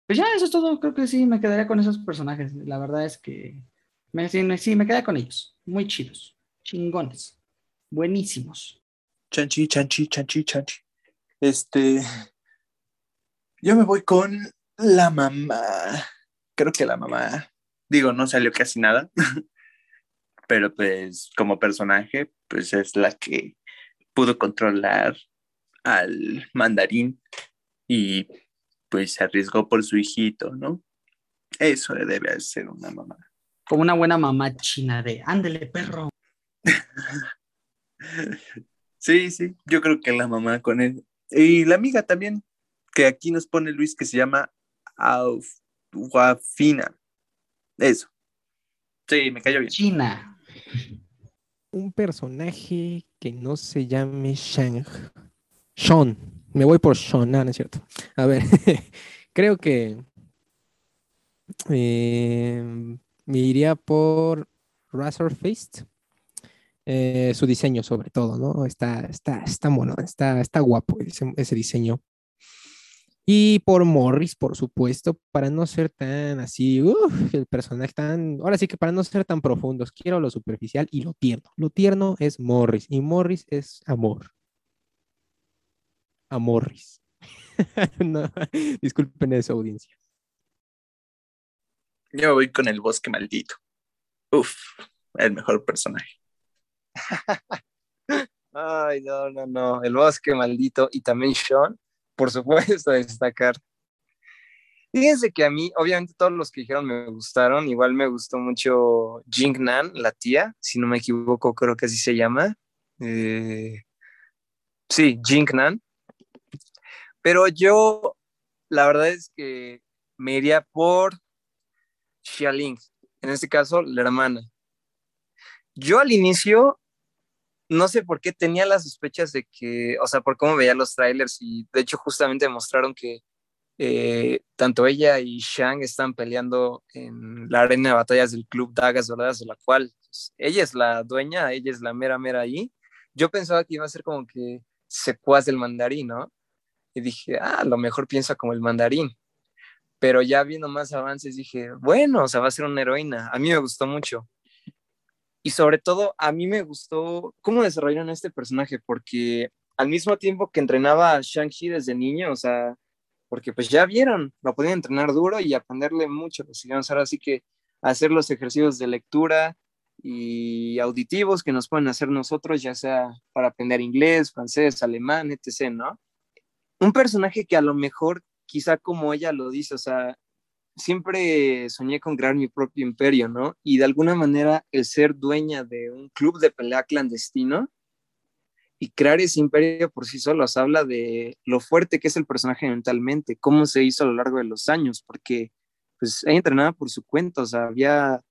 Pues ya, eso es todo, creo que sí, me quedaría con esos personajes. La verdad es que me, sí, me, sí, me con ellos, muy chidos, chingones, buenísimos. Chanchi, chanchi, chanchi, chanchi. Este, yo me voy con la mamá. Creo que la mamá Digo, no salió casi nada, pero pues como personaje, pues es la que pudo controlar al mandarín y pues se arriesgó por su hijito, ¿no? Eso debe ser una mamá. Como una buena mamá china de, ándele, perro. sí, sí, yo creo que la mamá con él. Y la amiga también, que aquí nos pone Luis, que se llama Aufwafina. Eso. Sí, me cayó bien. China. Un personaje que no se llame Shang. Sean. Me voy por Sean, no, no es cierto. A ver, creo que eh, me iría por Razor Fist. Eh, su diseño sobre todo, ¿no? Está, está, está mono, está, está guapo ese diseño. Y por Morris, por supuesto, para no ser tan así, el personaje tan, ahora sí que para no ser tan profundos, quiero lo superficial y lo tierno. Lo tierno es Morris y Morris es amor. A Morris. disculpen esa audiencia. Yo voy con el bosque maldito. Uf, el mejor personaje. Ay, no, no, no. El bosque maldito y también Sean por supuesto, destacar. Fíjense que a mí, obviamente todos los que dijeron me gustaron, igual me gustó mucho Jing Nan, la tía, si no me equivoco, creo que así se llama. Eh, sí, Jing Nan. Pero yo, la verdad es que me iría por Xialing, en este caso, la hermana. Yo al inicio no sé por qué tenía las sospechas de que, o sea, por cómo veía los trailers y de hecho justamente mostraron que eh, tanto ella y Shang están peleando en la arena de batallas del club Dagas Doradas, de la cual pues, ella es la dueña, ella es la mera mera ahí. Yo pensaba que iba a ser como que secuaz del mandarín, ¿no? Y dije, ah, a lo mejor piensa como el mandarín. Pero ya viendo más avances dije, bueno, o sea, va a ser una heroína. A mí me gustó mucho. Y sobre todo, a mí me gustó cómo desarrollaron este personaje, porque al mismo tiempo que entrenaba a Shang-Chi desde niño, o sea, porque pues ya vieron, lo podían entrenar duro y aprenderle mucho, pues ahora sí que hacer los ejercicios de lectura y auditivos que nos pueden hacer nosotros, ya sea para aprender inglés, francés, alemán, etc., ¿no? Un personaje que a lo mejor, quizá como ella lo dice, o sea, siempre soñé con crear mi propio imperio, ¿no? Y de alguna manera el ser dueña de un club de pelea clandestino, y crear ese imperio por sí solos habla de lo fuerte que es el personaje mentalmente, cómo se hizo a lo largo de los años, porque pues ella entrenaba por su cuenta, o sea, había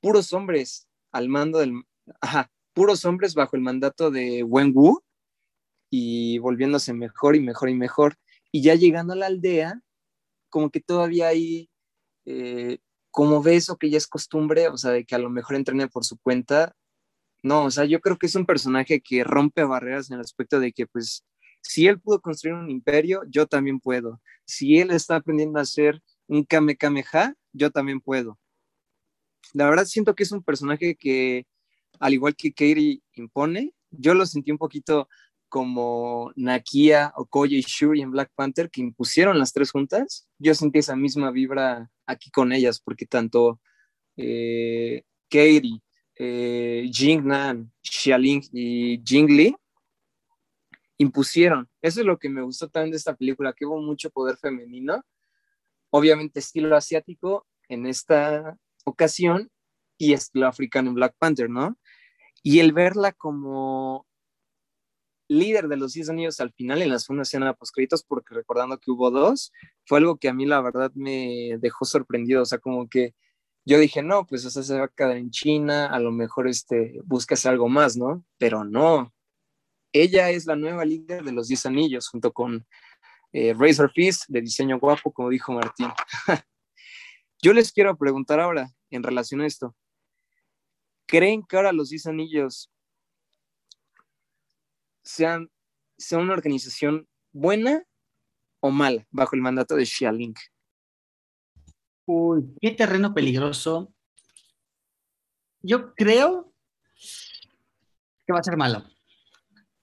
puros hombres al mando del, ajá, puros hombres bajo el mandato de Wen Wu y volviéndose mejor y mejor y mejor. Y ya llegando a la aldea, como que todavía hay, eh, como ves o que ya es costumbre, o sea, de que a lo mejor entrene por su cuenta, no, o sea, yo creo que es un personaje que rompe barreras en el aspecto de que, pues, si él pudo construir un imperio, yo también puedo. Si él está aprendiendo a hacer un Kame Kameha, yo también puedo. La verdad siento que es un personaje que, al igual que Kairi impone, yo lo sentí un poquito como Nakia, Okoye y Shuri en Black Panther, que impusieron las tres juntas. Yo sentí esa misma vibra aquí con ellas, porque tanto eh, Kairi, eh, Jing Nan, Xialing y Jing Li impusieron. Eso es lo que me gustó también de esta película, que hubo mucho poder femenino, obviamente estilo asiático en esta ocasión y estilo africano en Black Panther, ¿no? Y el verla como líder de los 10 anillos al final en la segunda escena post porque recordando que hubo dos, fue algo que a mí la verdad me dejó sorprendido, o sea, como que yo dije, no, pues o se va a quedar en China, a lo mejor este, buscas algo más, ¿no? Pero no, ella es la nueva líder de los 10 anillos, junto con eh, Razor Fist, de diseño guapo, como dijo Martín. yo les quiero preguntar ahora, en relación a esto, ¿creen que ahora los 10 anillos sean, sean una organización buena o mala bajo el mandato de Xia Ling? Uy, qué terreno peligroso. Yo creo que va a ser malo.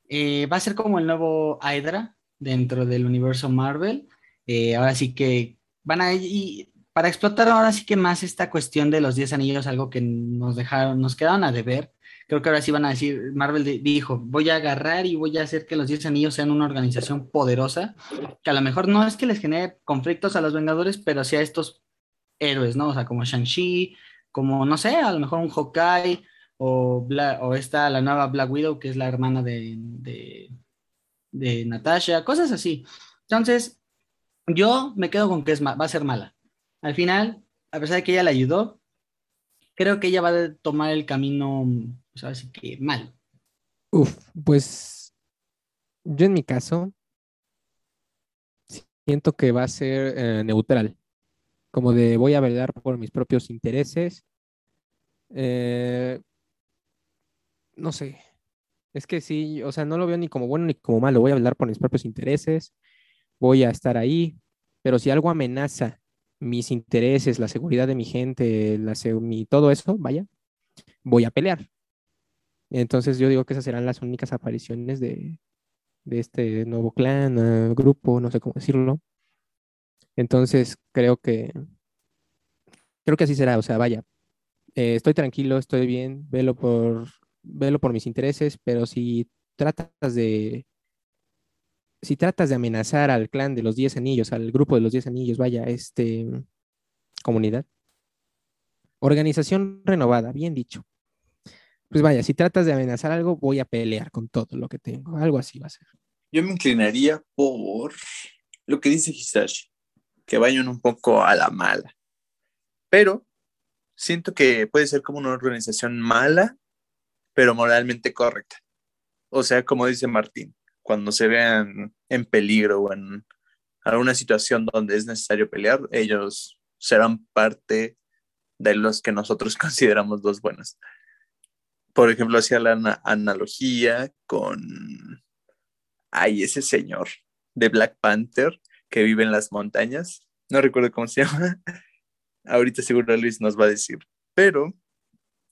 Eh, va a ser como el nuevo Hydra dentro del universo Marvel. Eh, ahora sí que van a y para explotar ahora sí que más esta cuestión de los 10 anillos, algo que nos dejaron, nos quedaron a deber. Creo que ahora sí van a decir, Marvel dijo, voy a agarrar y voy a hacer que los 10 anillos sean una organización poderosa, que a lo mejor no es que les genere conflictos a los Vengadores, pero sí estos héroes, ¿no? O sea, como Shang-Chi, como, no sé, a lo mejor un Hawkeye o, o esta, la nueva Black Widow, que es la hermana de, de, de Natasha, cosas así. Entonces, yo me quedo con que es va a ser mala. Al final, a pesar de que ella la ayudó, creo que ella va a tomar el camino, pues así que mal. Uf, pues yo en mi caso siento que va a ser eh, neutral como de voy a velar por mis propios intereses. Eh, no sé, es que sí, o sea, no lo veo ni como bueno ni como malo, voy a velar por mis propios intereses, voy a estar ahí, pero si algo amenaza mis intereses, la seguridad de mi gente, la, mi, todo eso, vaya, voy a pelear. Entonces yo digo que esas serán las únicas apariciones de, este nuevo clan, uh, grupo, no sé cómo decirlo. Entonces, creo que, creo que así será. O sea, vaya, eh, estoy tranquilo, estoy bien, velo por, velo por mis intereses, pero si tratas de, si tratas de amenazar al clan de los 10 anillos, al grupo de los 10 anillos, vaya, este, comunidad, organización renovada, bien dicho. Pues vaya, si tratas de amenazar algo, voy a pelear con todo lo que tengo. Algo así va a ser. Yo me inclinaría por lo que dice Hisashi que vayan un poco a la mala. Pero siento que puede ser como una organización mala, pero moralmente correcta. O sea, como dice Martín, cuando se vean en peligro o en alguna situación donde es necesario pelear, ellos serán parte de los que nosotros consideramos los buenos. Por ejemplo, hacía la analogía con, ay, ese señor de Black Panther que vive en las montañas. No recuerdo cómo se llama. Ahorita seguro Luis nos va a decir. Pero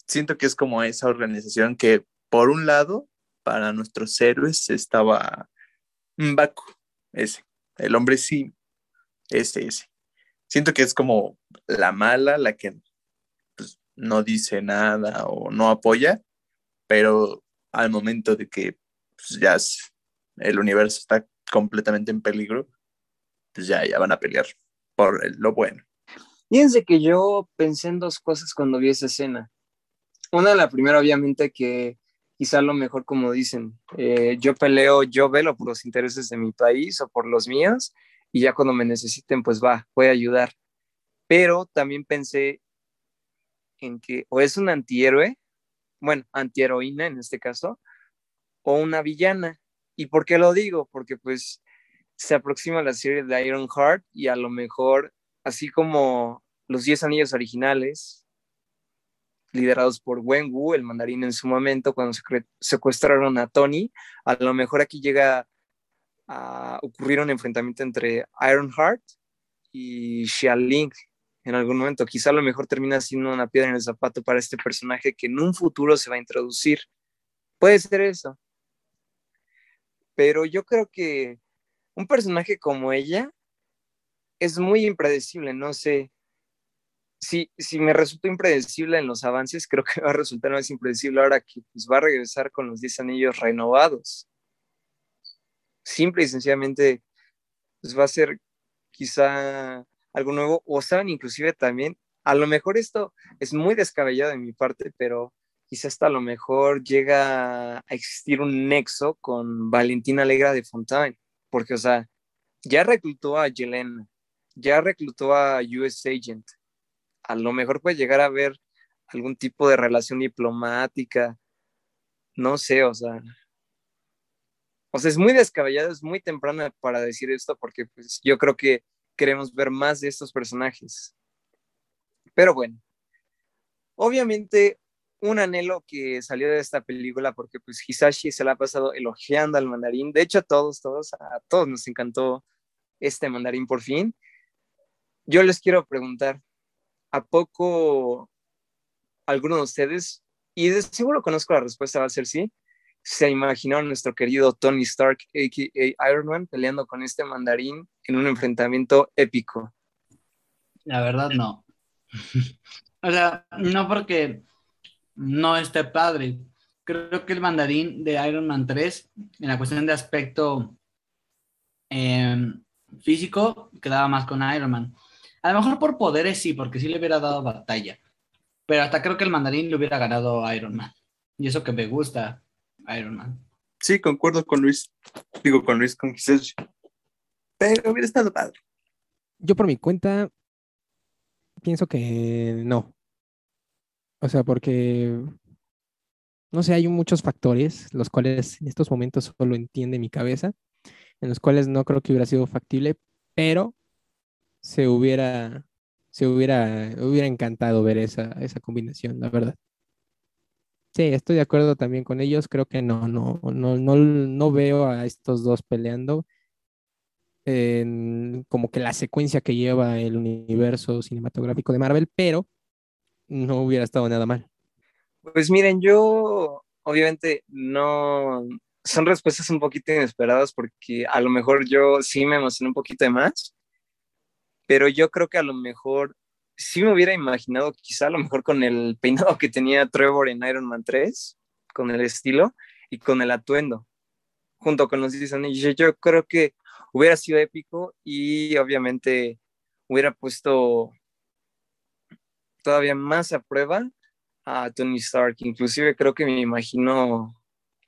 siento que es como esa organización que, por un lado, para nuestros héroes estaba Baku, ese, el hombre sí, ese, ese. Siento que es como la mala, la que pues, no dice nada o no apoya, pero al momento de que pues, ya el universo está completamente en peligro, pues ya, ya van a pelear por lo bueno. Fíjense que yo pensé en dos cosas cuando vi esa escena. Una, la primera, obviamente, que quizá lo mejor, como dicen, eh, yo peleo, yo velo por los intereses de mi país o por los míos, y ya cuando me necesiten, pues va, voy a ayudar. Pero también pensé en que o es un antihéroe, bueno, antiheroína en este caso, o una villana. ¿Y por qué lo digo? Porque pues se aproxima la serie de Iron Heart y a lo mejor, así como los 10 anillos originales, liderados por Wenwu, el mandarín en su momento, cuando secuestraron a Tony, a lo mejor aquí llega a ocurrir un enfrentamiento entre Ironheart y Xialing en algún momento. Quizá a lo mejor termina siendo una piedra en el zapato para este personaje que en un futuro se va a introducir. Puede ser eso. Pero yo creo que un personaje como ella es muy impredecible, no sé. Si, si me resultó impredecible en los avances, creo que va a resultar más impredecible ahora que pues, va a regresar con los 10 anillos renovados. Simple y sencillamente, pues va a ser quizá algo nuevo, o saben inclusive también, a lo mejor esto es muy descabellado de mi parte, pero quizá hasta a lo mejor llega a existir un nexo con Valentina Alegra de Fontaine porque, o sea, ya reclutó a Yelena, ya reclutó a US Agent, a lo mejor puede llegar a haber algún tipo de relación diplomática, no sé, o sea, o sea, es muy descabellado, es muy temprano para decir esto porque pues, yo creo que queremos ver más de estos personajes. Pero bueno, obviamente un anhelo que salió de esta película porque pues Hisashi se la ha pasado elogiando al mandarín. De hecho, a todos, todos, a todos nos encantó este mandarín por fin. Yo les quiero preguntar, ¿a poco alguno de ustedes, y de seguro conozco la respuesta, va a ser sí, se imaginó a nuestro querido Tony Stark, a.k.a. Iron Man, peleando con este mandarín en un enfrentamiento épico? La verdad, no. o sea, no porque no esté padre. Creo que el mandarín de Iron Man 3, en la cuestión de aspecto em, físico, quedaba más con Iron Man. A lo mejor por poderes sí, porque sí le hubiera dado batalla. Pero hasta creo que el mandarín le hubiera ganado Iron Man. Y eso que me gusta Iron Man. Sí, concuerdo con Luis. Digo, con Luis, con Pero hubiera estado padre. Yo por mi cuenta pienso que no. O sea, porque, no sé, hay muchos factores, los cuales en estos momentos solo entiende mi cabeza, en los cuales no creo que hubiera sido factible, pero se hubiera, se hubiera, hubiera encantado ver esa, esa combinación, la verdad. Sí, estoy de acuerdo también con ellos. Creo que no, no, no, no, no veo a estos dos peleando en como que la secuencia que lleva el universo cinematográfico de Marvel, pero no hubiera estado nada mal. Pues miren, yo obviamente no, son respuestas un poquito inesperadas porque a lo mejor yo sí me emocioné un poquito de más, pero yo creo que a lo mejor sí me hubiera imaginado quizá a lo mejor con el peinado que tenía Trevor en Iron Man 3, con el estilo y con el atuendo, junto con los diseños. Yo creo que hubiera sido épico y obviamente hubiera puesto todavía más a prueba a Tony Stark. Inclusive creo que me imagino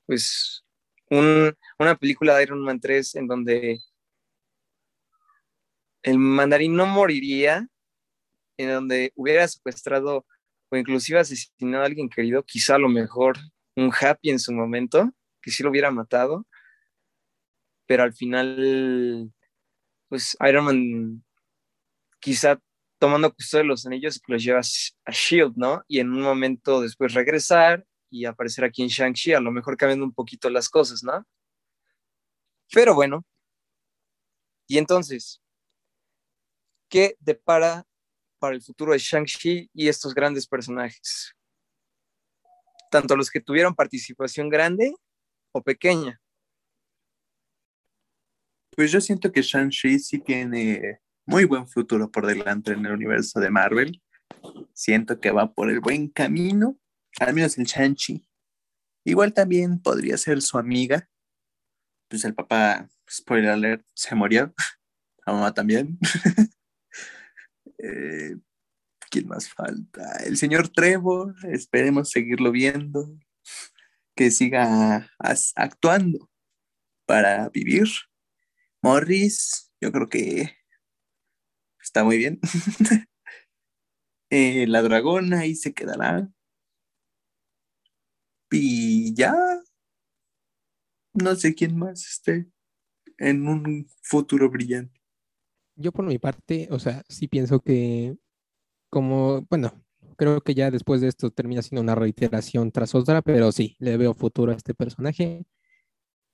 pues una película de Iron Man 3 en donde el mandarín no moriría, en donde hubiera secuestrado o inclusive asesinado a alguien querido, quizá a lo mejor un happy en su momento, que sí lo hubiera matado, pero al final, pues Iron Man quizá tomando custodia de los anillos los lleva a Shield, ¿no? Y en un momento después regresar y aparecer aquí en Shang-Chi, a lo mejor cambiando un poquito las cosas, ¿no? Pero bueno, y entonces, ¿qué depara para el futuro de Shang-Chi y estos grandes personajes? Tanto los que tuvieron participación grande o pequeña. Pues yo siento que Shang-Chi sí tiene muy buen futuro por delante en el universo de Marvel. Siento que va por el buen camino, al menos el Shang-Chi. Igual también podría ser su amiga. Pues el papá, spoiler alert, se murió. La mamá también. Eh, ¿Quién más falta? El señor Trevor, esperemos seguirlo viendo, que siga actuando para vivir. Morris, yo creo que está muy bien. Eh, la dragona ahí se quedará. Y ya, no sé quién más esté en un futuro brillante. Yo por mi parte, o sea, sí pienso que como, bueno, creo que ya después de esto termina siendo una reiteración tras otra, pero sí, le veo futuro a este personaje.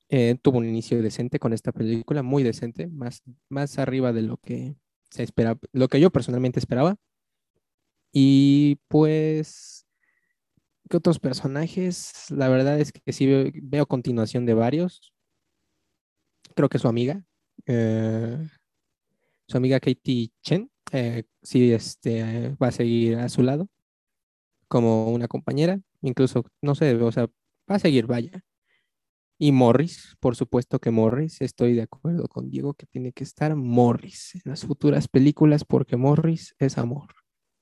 Eh, tuvo un inicio decente con esta película, muy decente, más, más arriba de lo que se espera, lo que yo personalmente esperaba. Y pues, ¿qué otros personajes? La verdad es que sí veo, continuación de varios. Creo que su amiga, eh, su amiga Katie Chen, eh, este, va a seguir a su lado como una compañera. Incluso, no sé, o sea, va a seguir, vaya. Y Morris, por supuesto que Morris, estoy de acuerdo con Diego que tiene que estar Morris en las futuras películas porque Morris es amor.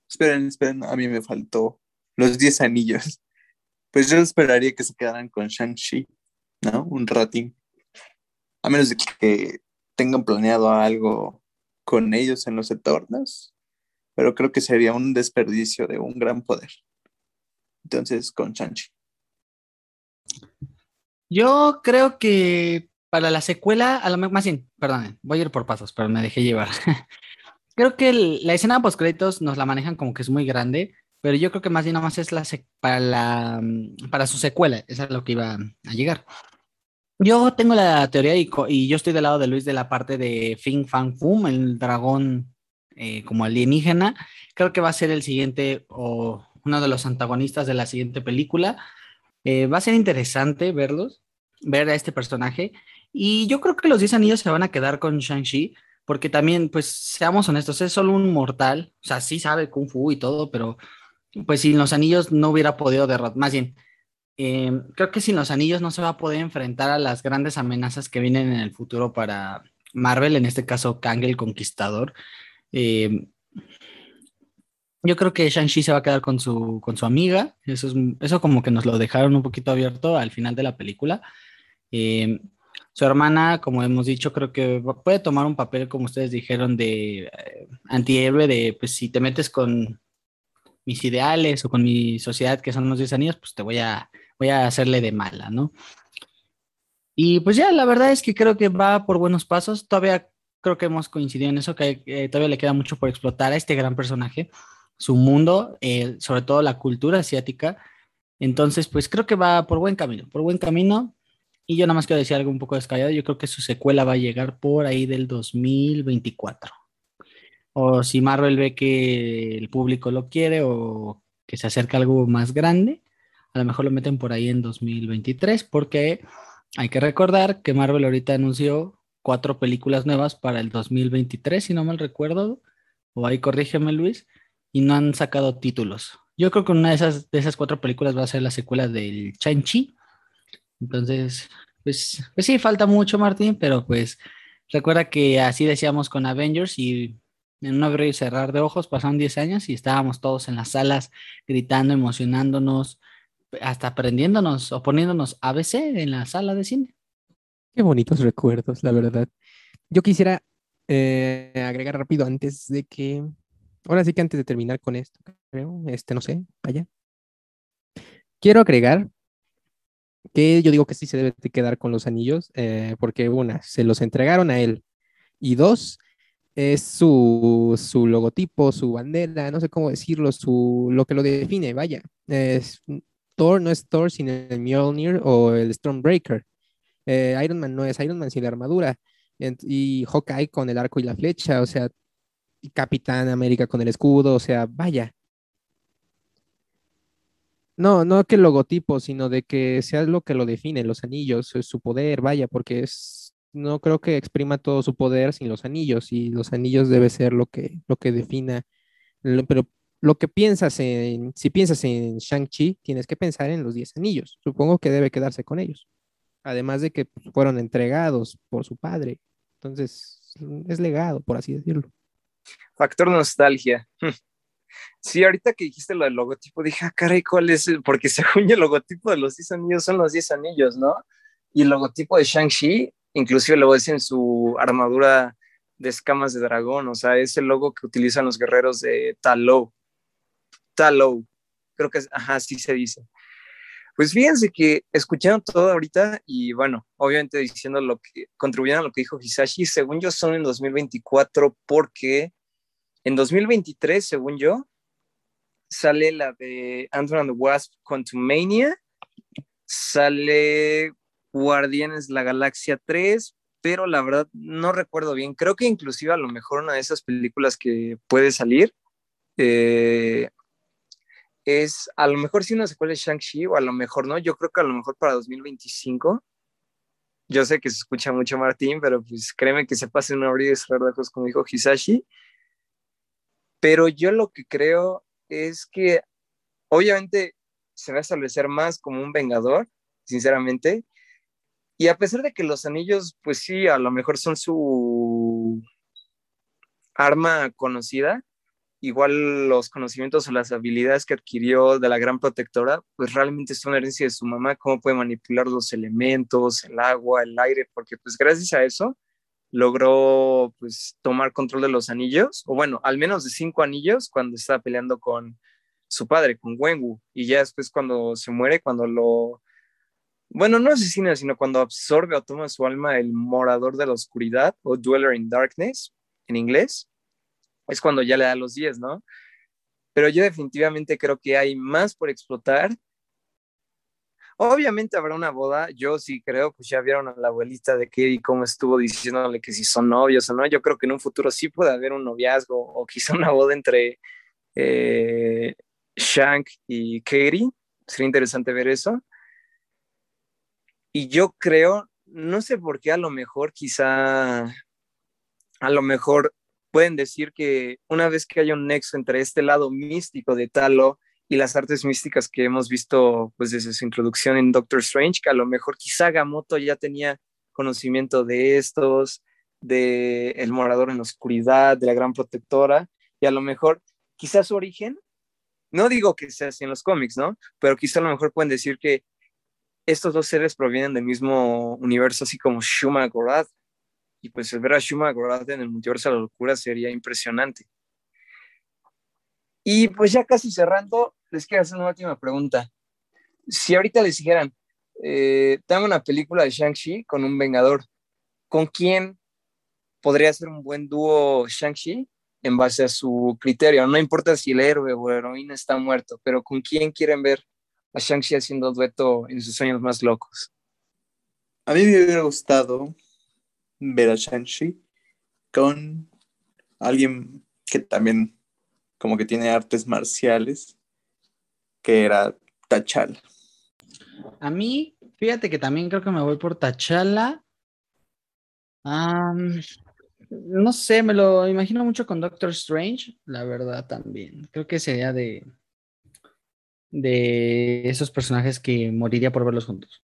Esperen, esperen, a mí me faltó los 10 anillos. Pues yo esperaría que se quedaran con Shang-Chi, ¿no? Un ratín. A menos de que tengan planeado algo con ellos en los Eternos, pero creo que sería un desperdicio de un gran poder. Entonces, con Shang-Chi. Yo creo que para la secuela, a lo más bien, perdón, voy a ir por pasos, pero me dejé llevar. creo que la escena post créditos nos la manejan como que es muy grande, pero yo creo que más bien nada más es la para, la, mm, para su secuela, es lo que iba a llegar. Yo tengo la teoría y, yo estoy del lado de Luis de la parte de Fing Fang Fum, el dragón eh, como alienígena. Creo que va a ser el siguiente o uno de los antagonistas de la siguiente película. Eh, va a ser interesante verlos, ver a este personaje. Y yo creo que los 10 anillos se van a quedar con Shang-Chi, porque también, pues, seamos honestos, es solo un mortal. O sea, sí sabe Kung Fu y todo, pero pues sin los anillos no hubiera podido derrotar. Más bien, em, creo que sin los anillos no se va a poder enfrentar a las grandes amenazas que vienen en el futuro para Marvel, en este caso Kang el Conquistador. Eh, yo creo que Shang-Chi se va a quedar con su, con su amiga. Eso, es, eso como que nos lo dejaron un poquito abierto al final de la película. Eh, su hermana, como hemos dicho, creo que puede tomar un papel, como ustedes dijeron, de eh, antihéroe, de pues si te metes con mis ideales o con mi sociedad, que son los 10 años, pues te voy a, voy a hacerle de mala, ¿no? Y pues ya, la verdad es que creo que va por buenos pasos. Todavía creo que hemos coincidido en eso, que eh, todavía le queda mucho por explotar a este gran personaje su mundo, eh, sobre todo la cultura asiática. Entonces, pues creo que va por buen camino, por buen camino. Y yo nada más quiero decir algo un poco descabellado. Yo creo que su secuela va a llegar por ahí del 2024. O si Marvel ve que el público lo quiere o que se acerca algo más grande, a lo mejor lo meten por ahí en 2023, porque hay que recordar que Marvel ahorita anunció cuatro películas nuevas para el 2023, si no mal recuerdo. O ahí corrígeme, Luis y no han sacado títulos. Yo creo que una de esas, de esas cuatro películas va a ser la secuela del Shang-Chi. Entonces, pues, pues sí, falta mucho, Martín, pero pues recuerda que así decíamos con Avengers y en un abrir y cerrar de ojos pasaron 10 años y estábamos todos en las salas gritando, emocionándonos, hasta aprendiéndonos o poniéndonos ABC en la sala de cine. Qué bonitos recuerdos, la verdad. Yo quisiera eh, agregar rápido antes de que ahora sí que antes de terminar con esto, creo, este, no sé, vaya. Quiero agregar que yo digo que sí se debe de quedar con los anillos, eh, porque una, se los entregaron a él, y dos, es su, su, logotipo, su bandera, no sé cómo decirlo, su, lo que lo define, vaya. Es, Thor no es Thor sin el Mjolnir o el Stormbreaker. Eh, Iron Man no es Iron Man sin la armadura. Y Hawkeye con el arco y la flecha, o sea, Capitán América con el escudo, o sea, vaya. No, no que el logotipo, sino de que sea lo que lo define, los anillos, su poder, vaya, porque no creo que exprima todo su poder sin los anillos, y los anillos debe ser lo que, lo que defina, pero lo que piensas en, si piensas en Shang-Chi, tienes que pensar en los 10 anillos, supongo que debe quedarse con ellos, además de que fueron entregados por su padre, entonces es legado, por así decirlo. Factor nostalgia. Sí, ahorita que dijiste lo del logotipo, dije, ah, caray, ¿cuál es? Porque según el logotipo de los 10 anillos son los 10 anillos, ¿no? Y el logotipo de Shang-Chi, inclusive lo ves en su armadura de escamas de dragón, o sea, es el logo que utilizan los guerreros de Talou. Talou, creo que es, ajá, sí se dice. Pues fíjense que escucharon todo ahorita y bueno, obviamente diciendo lo que contribuyeron a lo que dijo Hisashi, según yo son en 2024 porque en 2023, según yo, sale la de Ant and the Wasp Quantumania, sale Guardianes la Galaxia 3, pero la verdad no recuerdo bien. Creo que inclusive a lo mejor una de esas películas que puede salir eh, es a lo mejor sí una secuela de Shang-Chi o a lo mejor no. Yo creo que a lo mejor para 2025. Yo sé que se escucha mucho Martín, pero pues créeme que se pase una abrir y cerrar de ojos como dijo Hisashi. Pero yo lo que creo es que obviamente se va a establecer más como un vengador, sinceramente. Y a pesar de que los anillos, pues sí, a lo mejor son su arma conocida, igual los conocimientos o las habilidades que adquirió de la gran protectora, pues realmente son herencia de su mamá, cómo puede manipular los elementos, el agua, el aire, porque pues gracias a eso logró pues tomar control de los anillos, o bueno, al menos de cinco anillos cuando estaba peleando con su padre, con Wenwu, y ya después cuando se muere, cuando lo, bueno, no asesina, sino cuando absorbe o toma su alma el morador de la oscuridad, o Dweller in Darkness, en inglés, es cuando ya le da los 10, ¿no? Pero yo definitivamente creo que hay más por explotar Obviamente habrá una boda, yo sí creo, pues ya vieron a la abuelita de y cómo estuvo diciéndole que si son novios o no, yo creo que en un futuro sí puede haber un noviazgo o quizá una boda entre eh, Shank y Katie, sería interesante ver eso. Y yo creo, no sé por qué, a lo mejor quizá, a lo mejor pueden decir que una vez que haya un nexo entre este lado místico de Talo y las artes místicas que hemos visto pues desde su introducción en Doctor Strange, que a lo mejor quizá Gamoto ya tenía conocimiento de estos, de El Morador en la Oscuridad, de la Gran Protectora, y a lo mejor quizá su origen, no digo que sea así en los cómics, ¿no? Pero quizá a lo mejor pueden decir que estos dos seres provienen del mismo universo, así como Shuma y pues el ver a Shuma Gorath en el multiverso de la locura sería impresionante. Y pues ya casi cerrando, les quiero hacer una última pregunta. Si ahorita les dijeran, eh, dame una película de Shang-Chi con un Vengador, ¿con quién podría ser un buen dúo Shang-Chi en base a su criterio? No importa si el héroe o heroína está muerto, pero ¿con quién quieren ver a Shang-Chi haciendo dueto en sus sueños más locos? A mí me hubiera gustado Shang-Chi con alguien que también como que tiene artes marciales que era Tachala. A mí, fíjate que también creo que me voy por Tachala. no sé, me lo imagino mucho con Doctor Strange, la verdad también. Creo que sería de, de esos personajes que moriría por verlos juntos.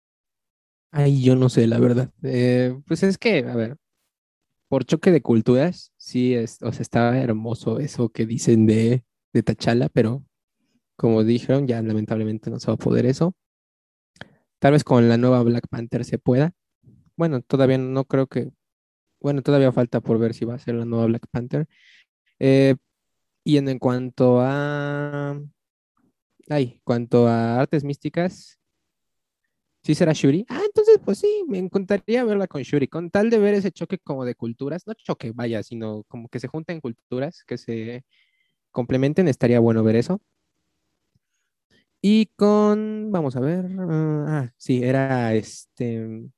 Ay, yo no sé, la verdad. Eh, pues es que, a ver, por choque de culturas, sí, es, o sea, estaba hermoso eso que dicen de, de Tachala, pero como dijeron, ya lamentablemente no se va a poder eso. Tal vez con la nueva Black Panther se pueda. Bueno, todavía no creo que. Bueno, todavía falta por ver si va a ser la nueva Black Panther. Eh, y en, cuanto a. Ay, cuanto a artes místicas, ¿Sí será Shuri? Ah, entonces pues sí, me encantaría verla con Shuri, con tal de ver ese choque como de culturas, no choque, vaya, sino como que se junten culturas, que se complementen, estaría bueno ver eso. Y con, vamos a ver, ah, ah sí, era este,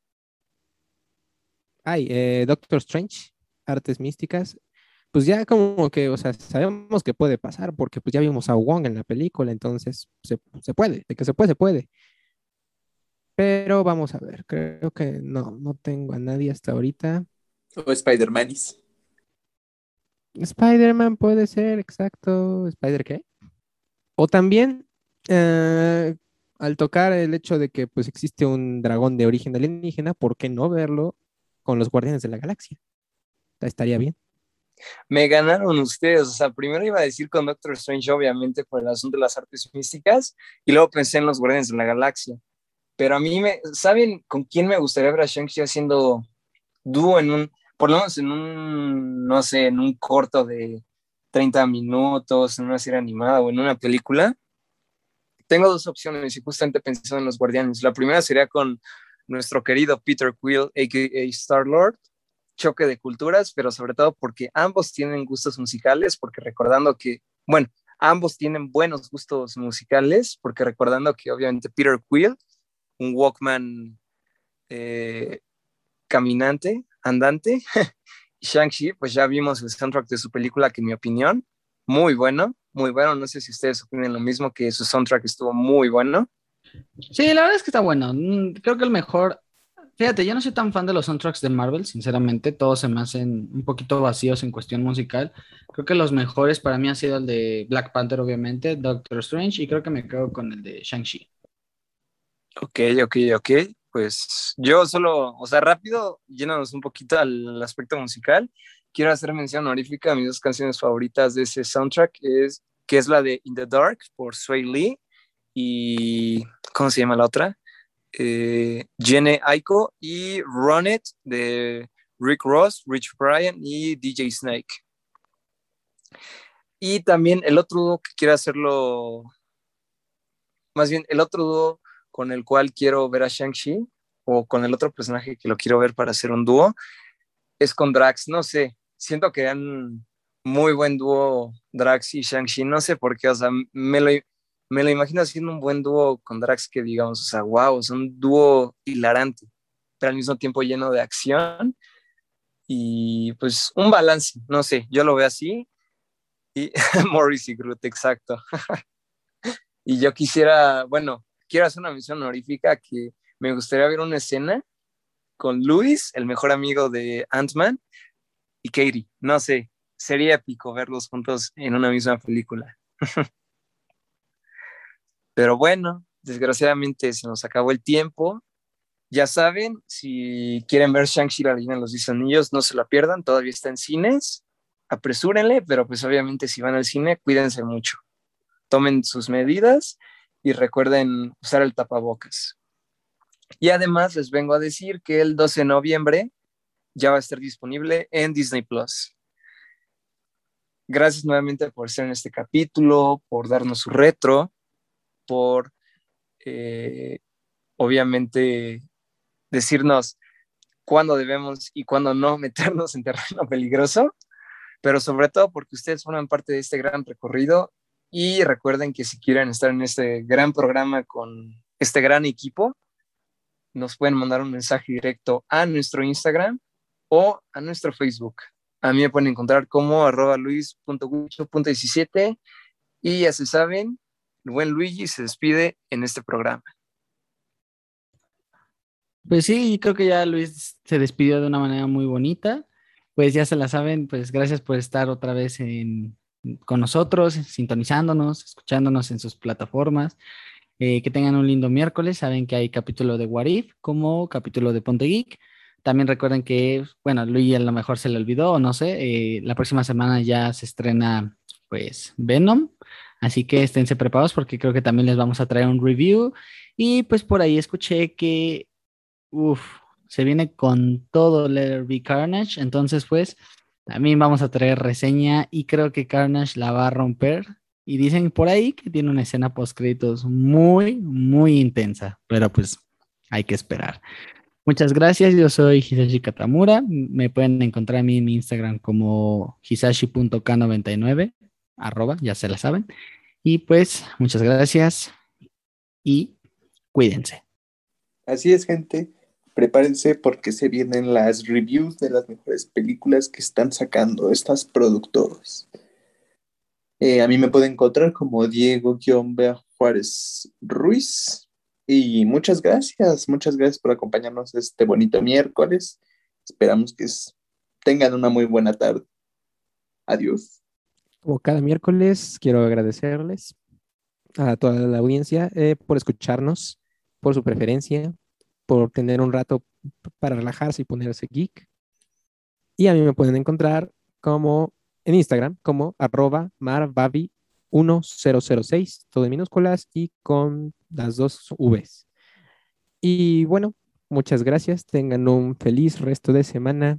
ay, eh, Doctor Strange, Artes Místicas, pues ya como que, o sea, sabemos que puede pasar, porque pues ya vimos a Wong en la película, entonces se, se puede, de que se puede, se puede. Pero vamos a ver, creo que no, no tengo a nadie hasta ahorita. O Spider-Man. Spider-Man puede ser, exacto. ¿Spider qué? O también, eh, al tocar el hecho de que pues existe un dragón de origen alienígena, ¿por qué no verlo con los Guardianes de la Galaxia? Estaría bien. Me ganaron ustedes, o sea, primero iba a decir con Doctor Strange, obviamente, por el asunto de las artes místicas, y luego pensé en los Guardianes de la Galaxia. Pero a mí me, ¿saben con quién me gustaría ver a Shang-Chi haciendo dúo en un, por lo menos en un, no sé, en un corto de 30 minutos, en una serie animada o en una película? Tengo dos opciones y justamente pensando en los Guardianes. La primera sería con nuestro querido Peter Quill, a.k.a. Star-Lord, choque de culturas, pero sobre todo porque ambos tienen gustos musicales, porque recordando que, bueno, ambos tienen buenos gustos musicales, porque recordando que obviamente Peter Quill un Walkman eh, caminante, andante. Shang-Chi, pues ya vimos el soundtrack de su película, que en mi opinión, muy bueno, muy bueno. No sé si ustedes opinan lo mismo, que su soundtrack estuvo muy bueno. Sí, la verdad es que está bueno. Mm, creo que el mejor. Fíjate, yo no soy tan fan de los soundtracks de Marvel, sinceramente, todos se me hacen un poquito vacíos en cuestión musical. Creo que los mejores para mí han sido el de Black Panther, obviamente, Doctor Strange, y creo que me quedo con el de Shang-Chi. Ok, ok, ok. Pues yo solo, o sea, rápido, llénanos un poquito al aspecto musical. Quiero hacer mención honorífica a mis dos canciones favoritas de ese soundtrack, es, que es la de In the Dark por Sway Lee y, ¿cómo se llama la otra? Eh, Jenny Aiko y Run It de Rick Ross, Rich Bryan y DJ Snake. Y también el otro dúo que quiero hacerlo, más bien el otro dúo con el cual quiero ver a Shang-Chi o con el otro personaje que lo quiero ver para hacer un dúo es con Drax. No sé, siento que eran muy buen dúo Drax y Shang-Chi. No sé por qué, o sea, me lo, me lo imagino haciendo un buen dúo con Drax que digamos, o sea, wow, es un dúo hilarante, pero al mismo tiempo lleno de acción y pues un balance, no sé, yo lo veo así. Y Morris y Groot, exacto. y yo quisiera, bueno, quiero hacer una misión honorífica que me gustaría ver una escena con Luis, el mejor amigo de Ant-Man, y Katie. No sé, sería épico verlos juntos en una misma película. Pero bueno, desgraciadamente se nos acabó el tiempo. Ya saben, si quieren ver Shang-Chi la leyenda de los 10 anillos, no se la pierdan, todavía está en cines. Apresúrenle, pero pues obviamente si van al cine, cuídense mucho. Tomen sus medidas y recuerden usar el tapabocas. Y además les vengo a decir que el 12 de noviembre ya va a estar disponible en Disney Plus. Gracias nuevamente por estar en este capítulo, por darnos su retro, por eh, obviamente decirnos cuándo debemos y cuándo no meternos en terreno peligroso, pero sobre todo porque ustedes forman parte de este gran recorrido y recuerden que si quieren estar en este gran programa con este gran equipo, nos pueden mandar un mensaje directo a nuestro Instagram o a nuestro Facebook. A mí me pueden encontrar como arroba luis.gucho.17 y ya se saben, el buen Luigi se despide en este programa. Pues sí, creo que ya Luis se despidió de una manera muy bonita. Pues ya se la saben, pues gracias por estar otra vez en con nosotros, sintonizándonos, escuchándonos en sus plataformas. Eh, que tengan un lindo miércoles. Saben que hay capítulo de Warif como capítulo de Ponte Geek. También recuerden que, bueno, Luis a lo mejor se le olvidó, no sé, eh, la próxima semana ya se estrena, pues, Venom. Así que esténse preparados porque creo que también les vamos a traer un review. Y pues por ahí escuché que, uff, se viene con todo Letter Be Carnage. Entonces, pues, también vamos a traer reseña y creo que Carnage la va a romper. Y dicen por ahí que tiene una escena post créditos muy, muy intensa. Pero pues hay que esperar. Muchas gracias, yo soy Hisashi Katamura. Me pueden encontrar a mí en mi Instagram como hisashi.k99, arroba, ya se la saben. Y pues, muchas gracias y cuídense. Así es, gente. Prepárense porque se vienen las reviews de las mejores películas que están sacando estas productoras. Eh, a mí me pueden encontrar como Diego Juárez Ruiz. Y muchas gracias, muchas gracias por acompañarnos este bonito miércoles. Esperamos que tengan una muy buena tarde. Adiós. Como cada miércoles, quiero agradecerles a toda la audiencia eh, por escucharnos, por su preferencia, por tener un rato para relajarse y ponerse geek. Y a mí me pueden encontrar como en Instagram como arroba marbabi1006, todo en minúsculas y con las dos Vs. Y bueno, muchas gracias. Tengan un feliz resto de semana.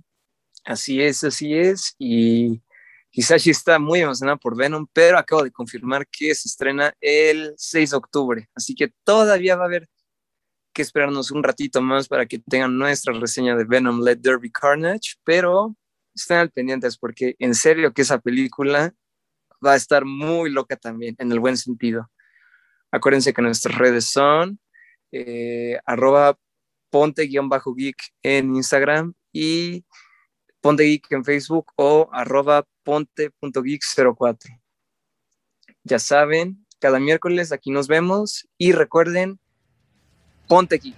Así es, así es. Y Hisashi está muy emocionado por Venom, pero acabo de confirmar que se estrena el 6 de octubre. Así que todavía va a haber que esperarnos un ratito más para que tengan nuestra reseña de Venom Let Derby Carnage, pero estén al pendientes porque en serio que esa película va a estar muy loca también, en el buen sentido. Acuérdense que nuestras redes son eh, arroba ponte-geek en Instagram y ponte geek en Facebook o arroba ponte.geek04. Ya saben, cada miércoles aquí nos vemos y recuerden, ponte geek.